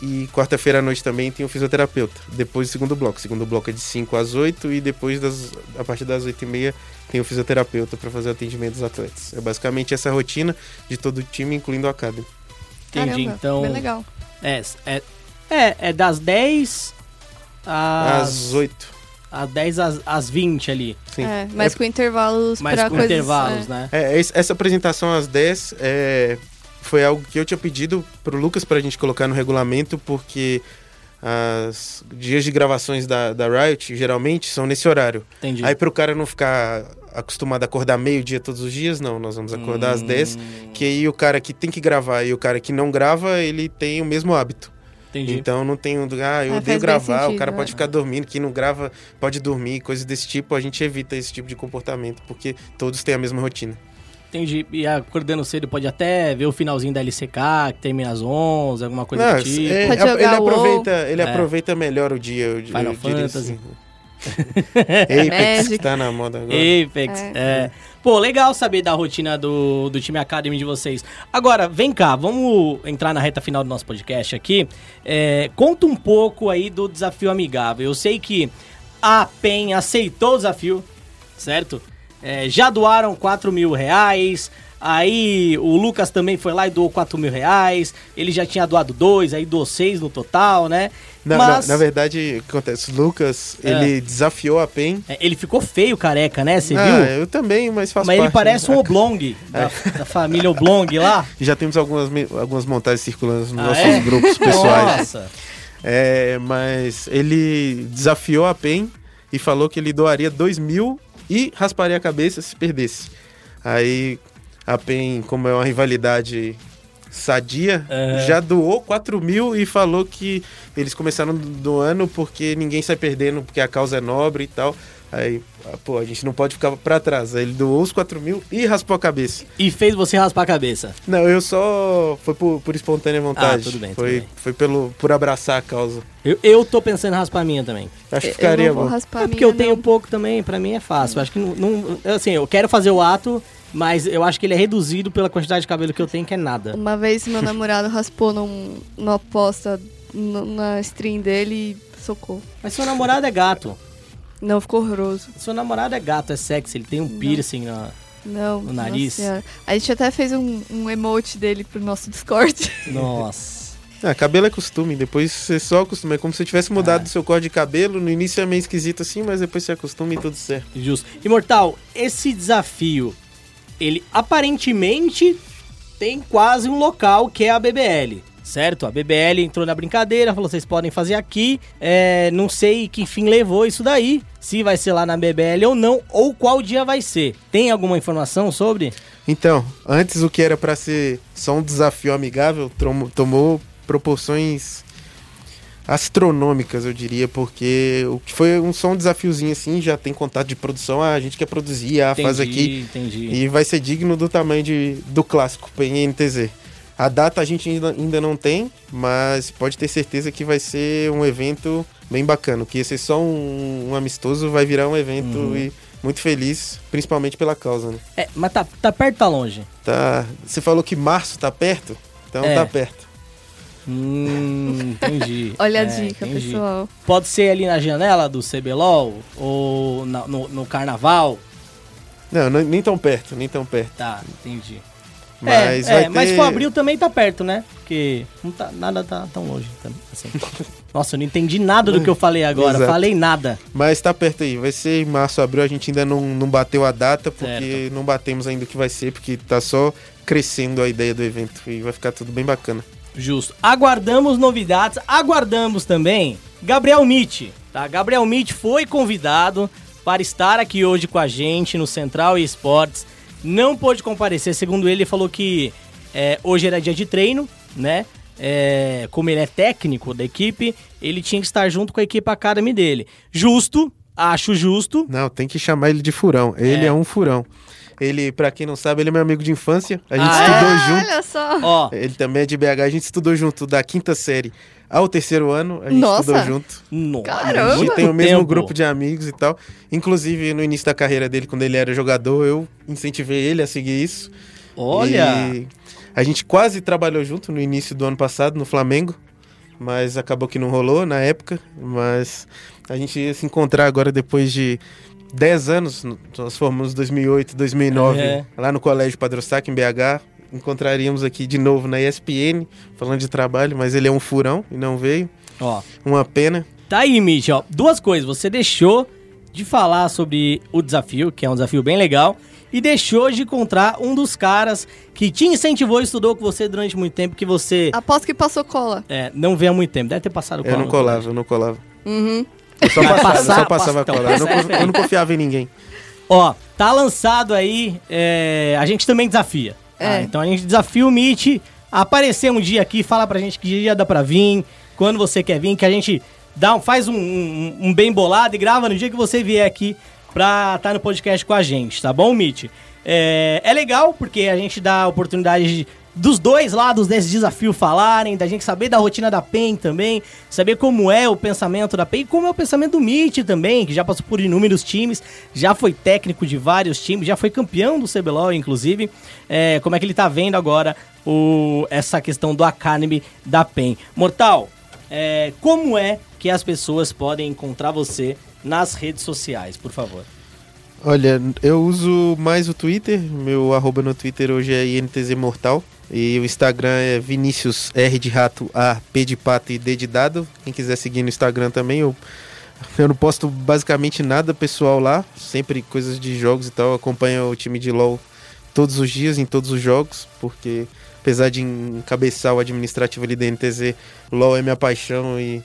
E quarta-feira à noite também tem o fisioterapeuta. Depois do segundo bloco. O segundo bloco é de 5 às 8 e depois das, a partir das 8 e meia tem o fisioterapeuta para fazer o atendimento dos atletas. É basicamente essa rotina de todo o time, incluindo o Academy. Entendi, Caramba, então. Bem legal. É, é, é, é das 10 às, Às 8. Às 10 às, às 20 ali. Sim. É, mas com intervalos Mas pra com coisas... intervalos, é. né? É, es- essa apresentação às 10 é, foi algo que eu tinha pedido pro Lucas pra gente colocar no regulamento, porque as dias de gravações da, da Riot geralmente são nesse horário. Entendi. Aí pro cara não ficar acostumado a acordar meio-dia todos os dias, não, nós vamos acordar às 10, que aí o cara que tem que gravar e o cara que não grava, ele tem o mesmo hábito. Entendi. Então não tem um, ah, eu É, odeio gravar, o sentido, cara né? pode ficar dormindo, quem não grava pode dormir, coisas desse tipo, a gente evita esse tipo de comportamento, porque todos têm a mesma rotina. Entendi. E acordando cedo pode até ver o finalzinho da LCK, que termina às 11, alguma coisa Não, do tipo. é, Pode jogar ele WoW. aproveita, ele É. aproveita melhor o dia. Eu, Final eu Fantasy. assim. Apex, Magic. tá na moda agora. Apex, É. é. Pô, legal saber da rotina do, do time Academy de vocês. Agora, vem cá, vamos entrar na reta final do nosso podcast aqui. É, conta um pouco aí do desafio amigável. Eu sei que a PEN aceitou o desafio, certo? É, já doaram 4 mil reais. Aí o Lucas também foi lá e doou 4 mil reais. Ele já tinha doado dois, aí doou seis no total, né? Na, Mas na, na verdade, o que acontece? O Lucas, É. ele desafiou a PEN. é, ele ficou feio, careca, né? Você ah, viu? eu também, mas faz Mas parte. ele parece né? um oblong da, da família oblong lá. Já temos algumas, algumas montagens circulando nos Ah, nossos é? grupos pessoais. Nossa. É, mas ele desafiou a PEN e falou que ele doaria 2 mil e rasparia a cabeça se perdesse. Aí a PEN, como é uma rivalidade Sadia, já doou 4 mil e falou que eles começaram doando porque ninguém sai perdendo, porque a causa é nobre e tal. Aí, ah, pô, a gente não pode ficar pra trás. Aí ele doou os 4 mil e raspou a cabeça. E fez você raspar a cabeça. Não, eu só. Foi por, por espontânea vontade. Ah, tudo bem, tudo Foi, bem. foi pelo, por abraçar a causa. Eu, eu tô pensando em raspar a minha também. Acho que Eu ficaria não vou bom. raspar É porque eu tenho não. pouco também, pra mim é fácil. Eu Acho que não, não- Assim, eu quero fazer o ato, mas eu acho que ele é reduzido pela quantidade de cabelo que eu tenho, que é nada. Uma vez meu namorado raspou num, numa aposta na stream dele e socou. Mas seu namorado é gato. Não, ficou horroroso. Seu namorado é gato, é sexy, ele tem um piercing na. Não. No nariz? A gente até fez um, um emote dele pro nosso Discord. Nossa. Ah, cabelo é costume, depois você só acostuma. É como se você tivesse mudado Ah. do seu corte de cabelo. No início é meio esquisito assim, mas depois você acostuma e tudo certo. Justo. Imortal, esse desafio, ele aparentemente tem quase um local que é a BBL. Certo? A BBL entrou na brincadeira, falou: vocês podem fazer aqui. É, não sei que fim levou isso daí. Se vai ser lá na BBL ou não, ou qual dia vai ser. Tem alguma informação sobre? Então, antes o que era pra ser só um desafio amigável tomou proporções astronômicas, eu diria, porque o que foi um só um desafiozinho assim, já tem contato de produção, ah, a gente quer produzir, ah, faz aqui. Entendi. E vai ser digno do tamanho de, do clássico PNTZ. A data a gente ainda, ainda não tem, mas pode ter certeza que vai ser um evento bem bacana. Que ia ser só um, um amistoso, vai virar um evento Uhum. e muito feliz, principalmente pela causa, né? É, mas tá, tá perto ou tá longe? Tá, você falou que março tá perto? Então É. tá perto. Hum, entendi. Olha a É, dica, entendi. pessoal. Pode ser ali na janela do CBLOL ou na- no, no carnaval? Não, não- nem tão perto, nem tão perto. Tá, entendi. Mas é, vai é, mas ter- for abril também tá perto, né? Porque não tá, nada tá tão longe. assim. Nossa, eu não entendi nada do que eu falei agora. Exato. Falei nada. Mas tá perto aí, vai ser março, abril, a gente ainda não, não bateu a data, porque Certo. não batemos ainda o que vai ser, porque tá só crescendo a ideia do evento e vai ficar tudo bem bacana. Justo. Aguardamos novidades. Aguardamos também Gabriel Mitch. Tá? Gabriel Mitch foi convidado para estar aqui hoje com a gente no Central Esportes. Não pôde comparecer, segundo ele, ele falou que é, hoje era dia de treino, né? É, como ele é técnico da equipe, ele tinha que estar junto com a equipe Academy dele. Justo, acho justo. Não, tem que chamar ele de furão. Ele É. é, um furão. Ele, pra quem não sabe, ele é meu amigo de infância. A gente Ah, estudou Ah, junto. olha só. Ó, Ele também é de BH, a gente estudou junto da quinta série ao terceiro ano. A gente Nossa. estudou junto. no, Caramba. A gente tem o mesmo tempo. grupo de amigos e tal. Inclusive, no início da carreira dele, quando ele era jogador, eu incentivei ele a seguir isso. Olha, E a gente quase trabalhou junto no início do ano passado, no Flamengo. Mas acabou que não rolou na época. Mas a gente ia se encontrar agora depois de 10 anos. Nós formamos em 2008, 2009, É. lá no Colégio Padre Eustáquio, em BH. Encontraríamos aqui de novo na ESPN, falando de trabalho, mas ele é um furão e não veio. ó. Uma pena. Tá aí, Mitch, ó. Duas coisas. Você deixou de falar sobre o desafio, que é um desafio bem legal, e deixou de encontrar um dos caras que te incentivou e estudou com você durante muito tempo, que você Aposto que passou cola. é, não vê há muito tempo. Deve ter passado Eu não colava, eu não colava. Uhum. Eu só passava, passar, eu só passava passa- cola. Eu não, eu não confiava em ninguém. Ó, tá lançado aí. é, a gente também desafia. tá? É. Então a gente desafia o Mitch a aparecer um dia aqui, fala pra gente que dia dá pra vir, quando você quer vir, que a gente dá, um- faz um, um- um bem bolado e grava no dia que você vier aqui pra estar no podcast com a gente, tá bom, Mitch? É, é legal porque a gente dá a oportunidade de- dos dois lados desse desafio falarem, da gente saber da rotina da PEN também, saber como é o pensamento da PEN e como é o pensamento do Mitch também, que já passou por inúmeros times, já foi técnico de vários times, já foi campeão do CBLOL, inclusive. É, como é que ele tá vendo agora o, essa questão do Academy da PEN. Mortal, é, como é que as pessoas podem encontrar você nas redes sociais, por favor? Olha, eu uso mais o Twitter. Meu arroba no Twitter hoje é INTZ Mortal. E o Instagram é Vinícius R de rato, A, P de pato e D de dado. Quem quiser seguir no Instagram também, eu, eu não posto basicamente nada pessoal lá. Sempre coisas de jogos e tal. Eu acompanho o time de LoL todos os dias, em todos os jogos. Porque apesar de encabeçar o administrativo ali da NTZ, LoL é minha paixão e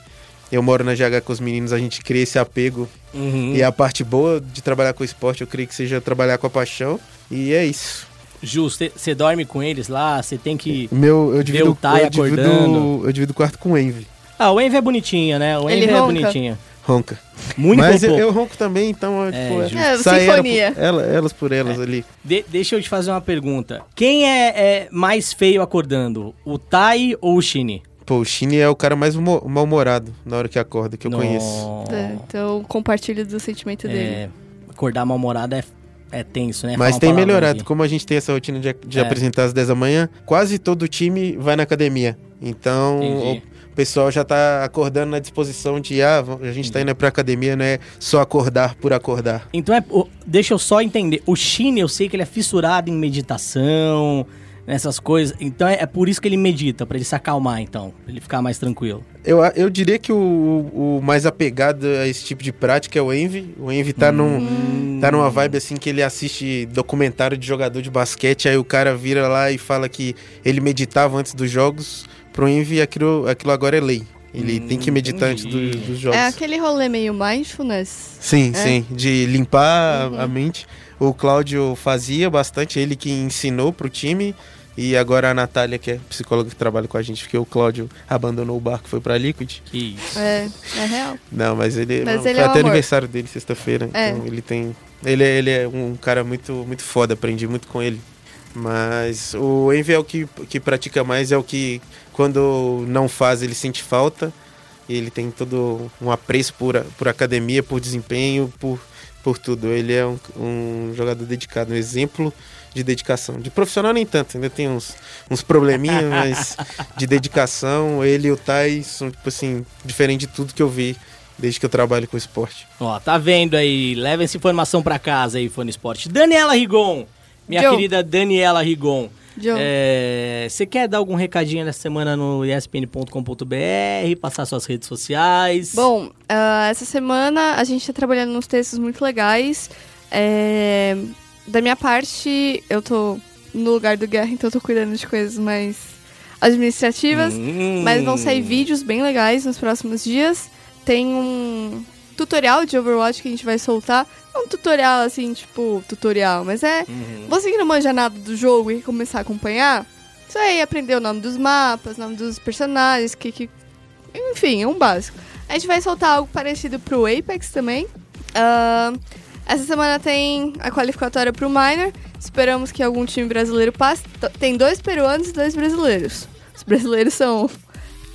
eu moro na GH com os meninos, a gente cria esse apego Uhum. e a parte boa de trabalhar com esporte, eu creio que seja trabalhar com a paixão. E é isso. Ju, você dorme com eles lá, você tem que... Meu, eu Ver divido, o Tai eu divido, acordando. eu divido o quarto com o Envy. Ah, o Envy é bonitinho, né? O Ele Envy é ronca? bonitinho. Ronca. Muito Mas eu, eu ronco também, então É, tipo, justo. É, sai ela sinfonia. por- ela- elas por elas ali. De- deixa eu te fazer uma pergunta. Quem é, é mais feio acordando? O Tai ou o Shine? Pô, o Shine é o cara mais mo- mal-humorado na hora que acorda, que eu conheço. É, então compartilho do sentimento dele. É, acordar mal-humorado é, é tenso, né? Mas tem melhorado. aqui. Como a gente tem essa rotina de, de É. apresentar às 10 da manhã, quase todo o time vai na academia. Então, Entendi. o pessoal já tá acordando na disposição de, ah, a gente tá indo pra academia, não é só acordar por acordar. Então, é, deixa eu só entender. O Shine, eu sei que ele é fissurado em meditação, nessas coisas. Então, é, é por isso que ele medita, pra ele se acalmar, então. Pra ele ficar mais tranquilo. Eu, eu diria que o, o mais apegado a esse tipo de prática é o Envy. O Envy tá, num, tá numa vibe assim que ele assiste documentário de jogador de basquete, aí o cara vira lá e fala que ele meditava antes dos jogos. Pro Envy aquilo, aquilo agora é lei. Ele Hum, tem que meditar antes do- dos jogos. É aquele rolê meio mindfulness. Sim, É? sim. De limpar Uhum. a mente. O Cláudio fazia bastante, ele que ensinou pro time. E agora a Natália, que é psicóloga que trabalha com a gente, porque o Cláudio abandonou o barco e foi pra Liquid. Que isso. É, é real. Não, mas ele. Mas não, ele foi é um até amor. aniversário dele, sexta-feira. É. Então ele tem. Ele, é- ele é um cara muito, muito foda, aprendi muito com ele. Mas o Envy é o que, que pratica mais, é o que quando não faz ele sente falta. E ele tem todo um apreço por, por academia, por desempenho, por, por tudo. Ele é um, um jogador dedicado, um exemplo de dedicação. De profissional nem tanto, ainda tem uns, uns probleminhas, mas de dedicação, ele e o Tai são, tipo assim, diferente de tudo que eu vi desde que eu trabalho com esporte. Ó, tá vendo aí? Leva essa informação pra casa aí, Fone Esporte. Daniela Rigon, minha Joe. querida Daniela Rigon. É, Você quer dar algum recadinho nessa semana no espn.com.br, passar suas redes sociais? Bom, ah, essa semana a gente tá trabalhando nos textos muito legais. É, da minha parte, eu tô no lugar do Guerra, então eu tô cuidando de coisas mais administrativas. Hum. Mas vão sair vídeos bem legais nos próximos dias. Tem um tutorial de Overwatch que a gente vai soltar. Não um tutorial assim, tipo, tutorial, mas é. Uhum. Você que não manja nada do jogo e começar a acompanhar, isso aí, aprender o nome dos mapas, nome dos personagens, que. que enfim, é um básico. A gente vai soltar algo parecido pro Apex também. Ahn, essa semana tem a qualificatória pro Minor. Esperamos que algum time brasileiro passe. Tem dois peruanos e dois brasileiros. Os brasileiros são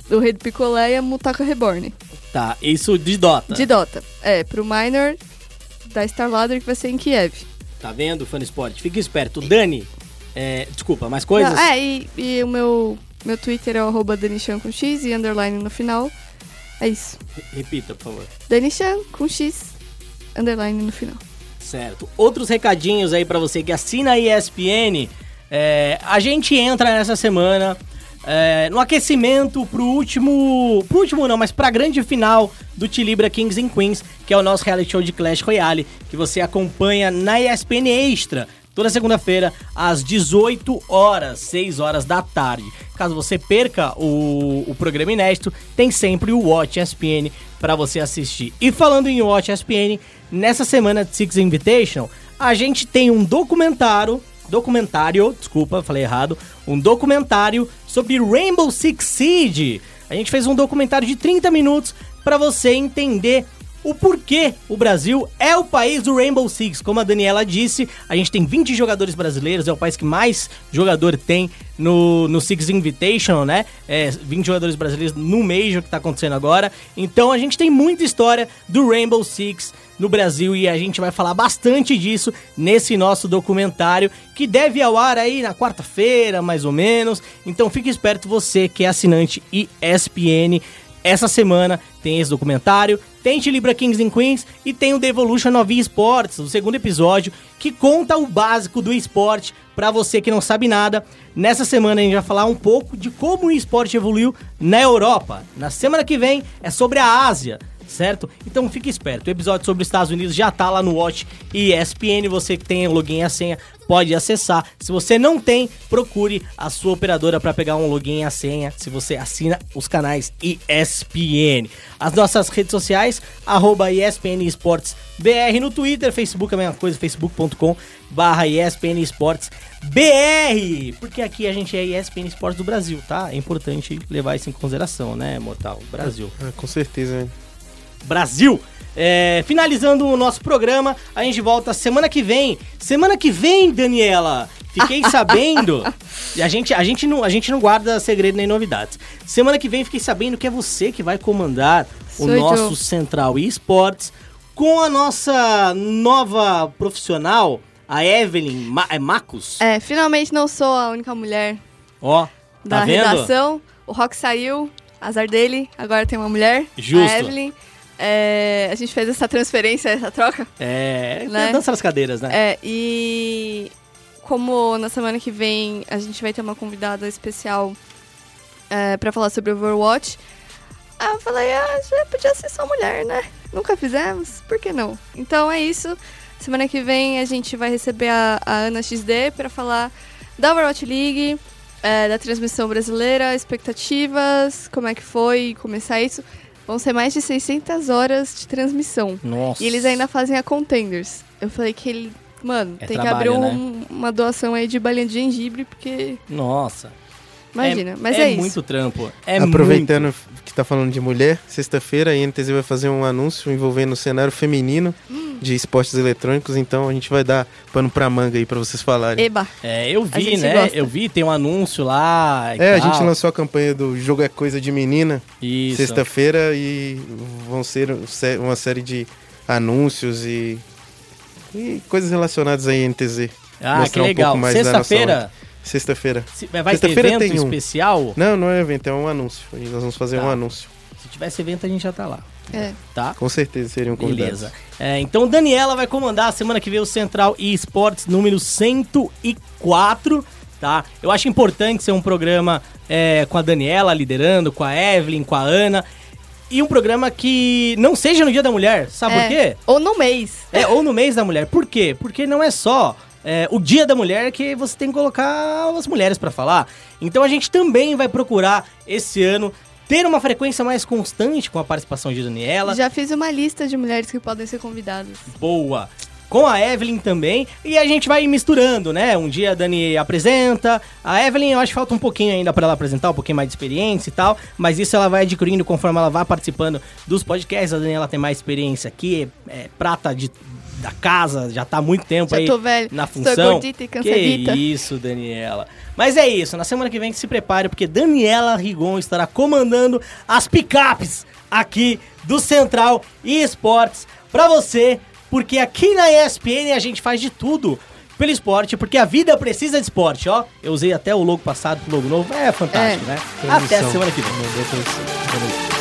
o Rei do Picolé e a Mutaka Reborn. Tá, isso de Dota. De Dota. É, pro Minor da Star Ladder que vai ser em Kiev. Tá vendo, Fone Esporte? Fica esperto. Dani, é, desculpa, mais coisas? Não, é, e, e o meu, meu Twitter é o Danichan com X e underline no final. É isso. Repita, por favor. Danichan com X, underline no final. Certo. Outros recadinhos aí pra você que assina a ESPN. É, a gente entra nessa semana é, no aquecimento pro último. Pro último não, mas pra grande final do Tilibra Kings and Queens, que é o nosso reality show de Clash Royale, que você acompanha na ESPN Extra. Toda segunda-feira, às 18 horas, 6 horas da tarde. Caso você perca o, o programa inédito, tem sempre o Watch ESPN para você assistir. E falando em Watch ESPN, nessa semana de Six Invitational, a gente tem um documentário, documentário, desculpa, falei errado, um documentário sobre Rainbow Six Siege. A gente fez um documentário de 30 minutos para você entender o porquê o Brasil é o país do Rainbow Six. Como a Daniela disse, a gente tem 20 jogadores brasileiros, é o país que mais jogador tem no, no Six Invitational, né? É, 20 jogadores brasileiros no Major que tá acontecendo agora. Então a gente tem muita história do Rainbow Six no Brasil e a gente vai falar bastante disso nesse nosso documentário que deve ao ar aí na quarta-feira, mais ou menos. Então fique esperto você que é assinante ESPN. Essa semana tem esse documentário, tem Libra Kings and Queens e tem o The Evolution of Esports, o segundo episódio, que conta o básico do esporte para você que não sabe nada. Nessa semana a gente vai falar um pouco de como o esporte evoluiu na Europa. Na semana que vem é sobre a Ásia. Certo? Então fique esperto. O episódio sobre os Estados Unidos já tá lá no Watch e ESPN. Você que tem o login e a senha pode acessar. Se você não tem, procure a sua operadora para pegar um login e a senha. Se você assina os canais ESPN. As nossas redes sociais, arroba ESPN Esportes BR no Twitter, Facebook é a mesma coisa, facebook.com barra ESPN Esportes BR, porque aqui a gente é ESPN Esportes do Brasil, tá? É importante levar isso em consideração, né, Mortal? Brasil. Ah, com certeza, né? Brasil. É, finalizando o nosso programa, a gente volta semana que vem. Semana que vem, Daniela, fiquei sabendo. e a gente, a, gente não, a gente não guarda segredo nem novidades. Semana que vem, fiquei sabendo que é você que vai comandar o Sou nosso eu. Central eSports com a nossa nova profissional, a Evelyn Ma é Marcos. É, finalmente não sou a única mulher Ó, da tá vendo? redação. O Rock saiu, azar dele, agora tem uma mulher, Justo. a Evelyn. É, a gente fez essa transferência, essa troca. É, Né? dança nas cadeiras, né? É, e como na semana que vem a gente vai ter uma convidada especial é, para falar sobre Overwatch, aí eu falei, ah, já podia ser só mulher, né? Nunca fizemos, por que não? Então é isso. Semana que vem a gente vai receber a, a Ana XD para falar da Overwatch League, é, da transmissão brasileira, expectativas, como é que foi começar isso. Vão ser mais de 600 horas de transmissão. Nossa. E eles ainda fazem a Contenders. Eu falei que ele. Mano, É tem trabalho, que abrir um- né? uma doação aí de balinha de gengibre, porque. Nossa. Imagina. Mas é, isso. muito trampo. É Aproveitando que tá falando de mulher, sexta-feira a INTZ vai fazer um anúncio envolvendo o cenário feminino de esportes eletrônicos, então a gente vai dar pano pra manga aí pra vocês falarem. Eba. É, eu A vi, né? gosta. Eu vi, tem um anúncio lá. e É, a tal. gente lançou a campanha do Jogo é Coisa de Menina sexta-feira e vão ser uma série de anúncios e, e coisas relacionadas à INTZ. Ah, que mostrar um legal. pouco mais da Sexta-feira Sexta-feira. se- vai ter Sexta-feira evento tem um. especial. Não, não é evento, é um anúncio. E nós vamos fazer Tá. um anúncio. Se tivesse evento, a gente já tá lá. É. Tá? Com certeza seriam convidados. Beleza. É, então, Daniela vai comandar a semana que vem o Central eSports número 104, tá? Eu acho importante ser um programa é, com a Daniela liderando, com a Evelyn, com a Ana. E um programa que não seja no Dia da Mulher, sabe É. por quê? Ou no mês. É, ou no mês da mulher. Por quê? Porque não é só é, o dia da mulher que você tem que colocar as mulheres pra falar. Então a gente também vai procurar esse ano ter uma frequência mais constante com a participação de Daniela. Já fiz uma lista de mulheres que podem ser convidadas. Boa. Com a Evelyn também. E a gente vai misturando, né? Um dia a Dani apresenta. A Evelyn, eu acho que falta um pouquinho ainda pra ela apresentar, um pouquinho mais de experiência e tal. Mas isso ela vai adquirindo conforme ela vai participando dos podcasts. A Daniela tem mais experiência aqui, é prata de, da casa, já tá há muito tempo Já aí tô velha, na função. gordita e cansadita. Que isso, Daniela. Mas é isso, na semana que vem se prepare, porque Daniela Rigon estará comandando as picapes aqui do Central e Esportes pra você, porque aqui na ESPN a gente faz de tudo pelo esporte, porque a vida precisa de esporte, ó. Eu usei até o logo passado pro logo novo, é fantástico, É. né? Até a semana que vem.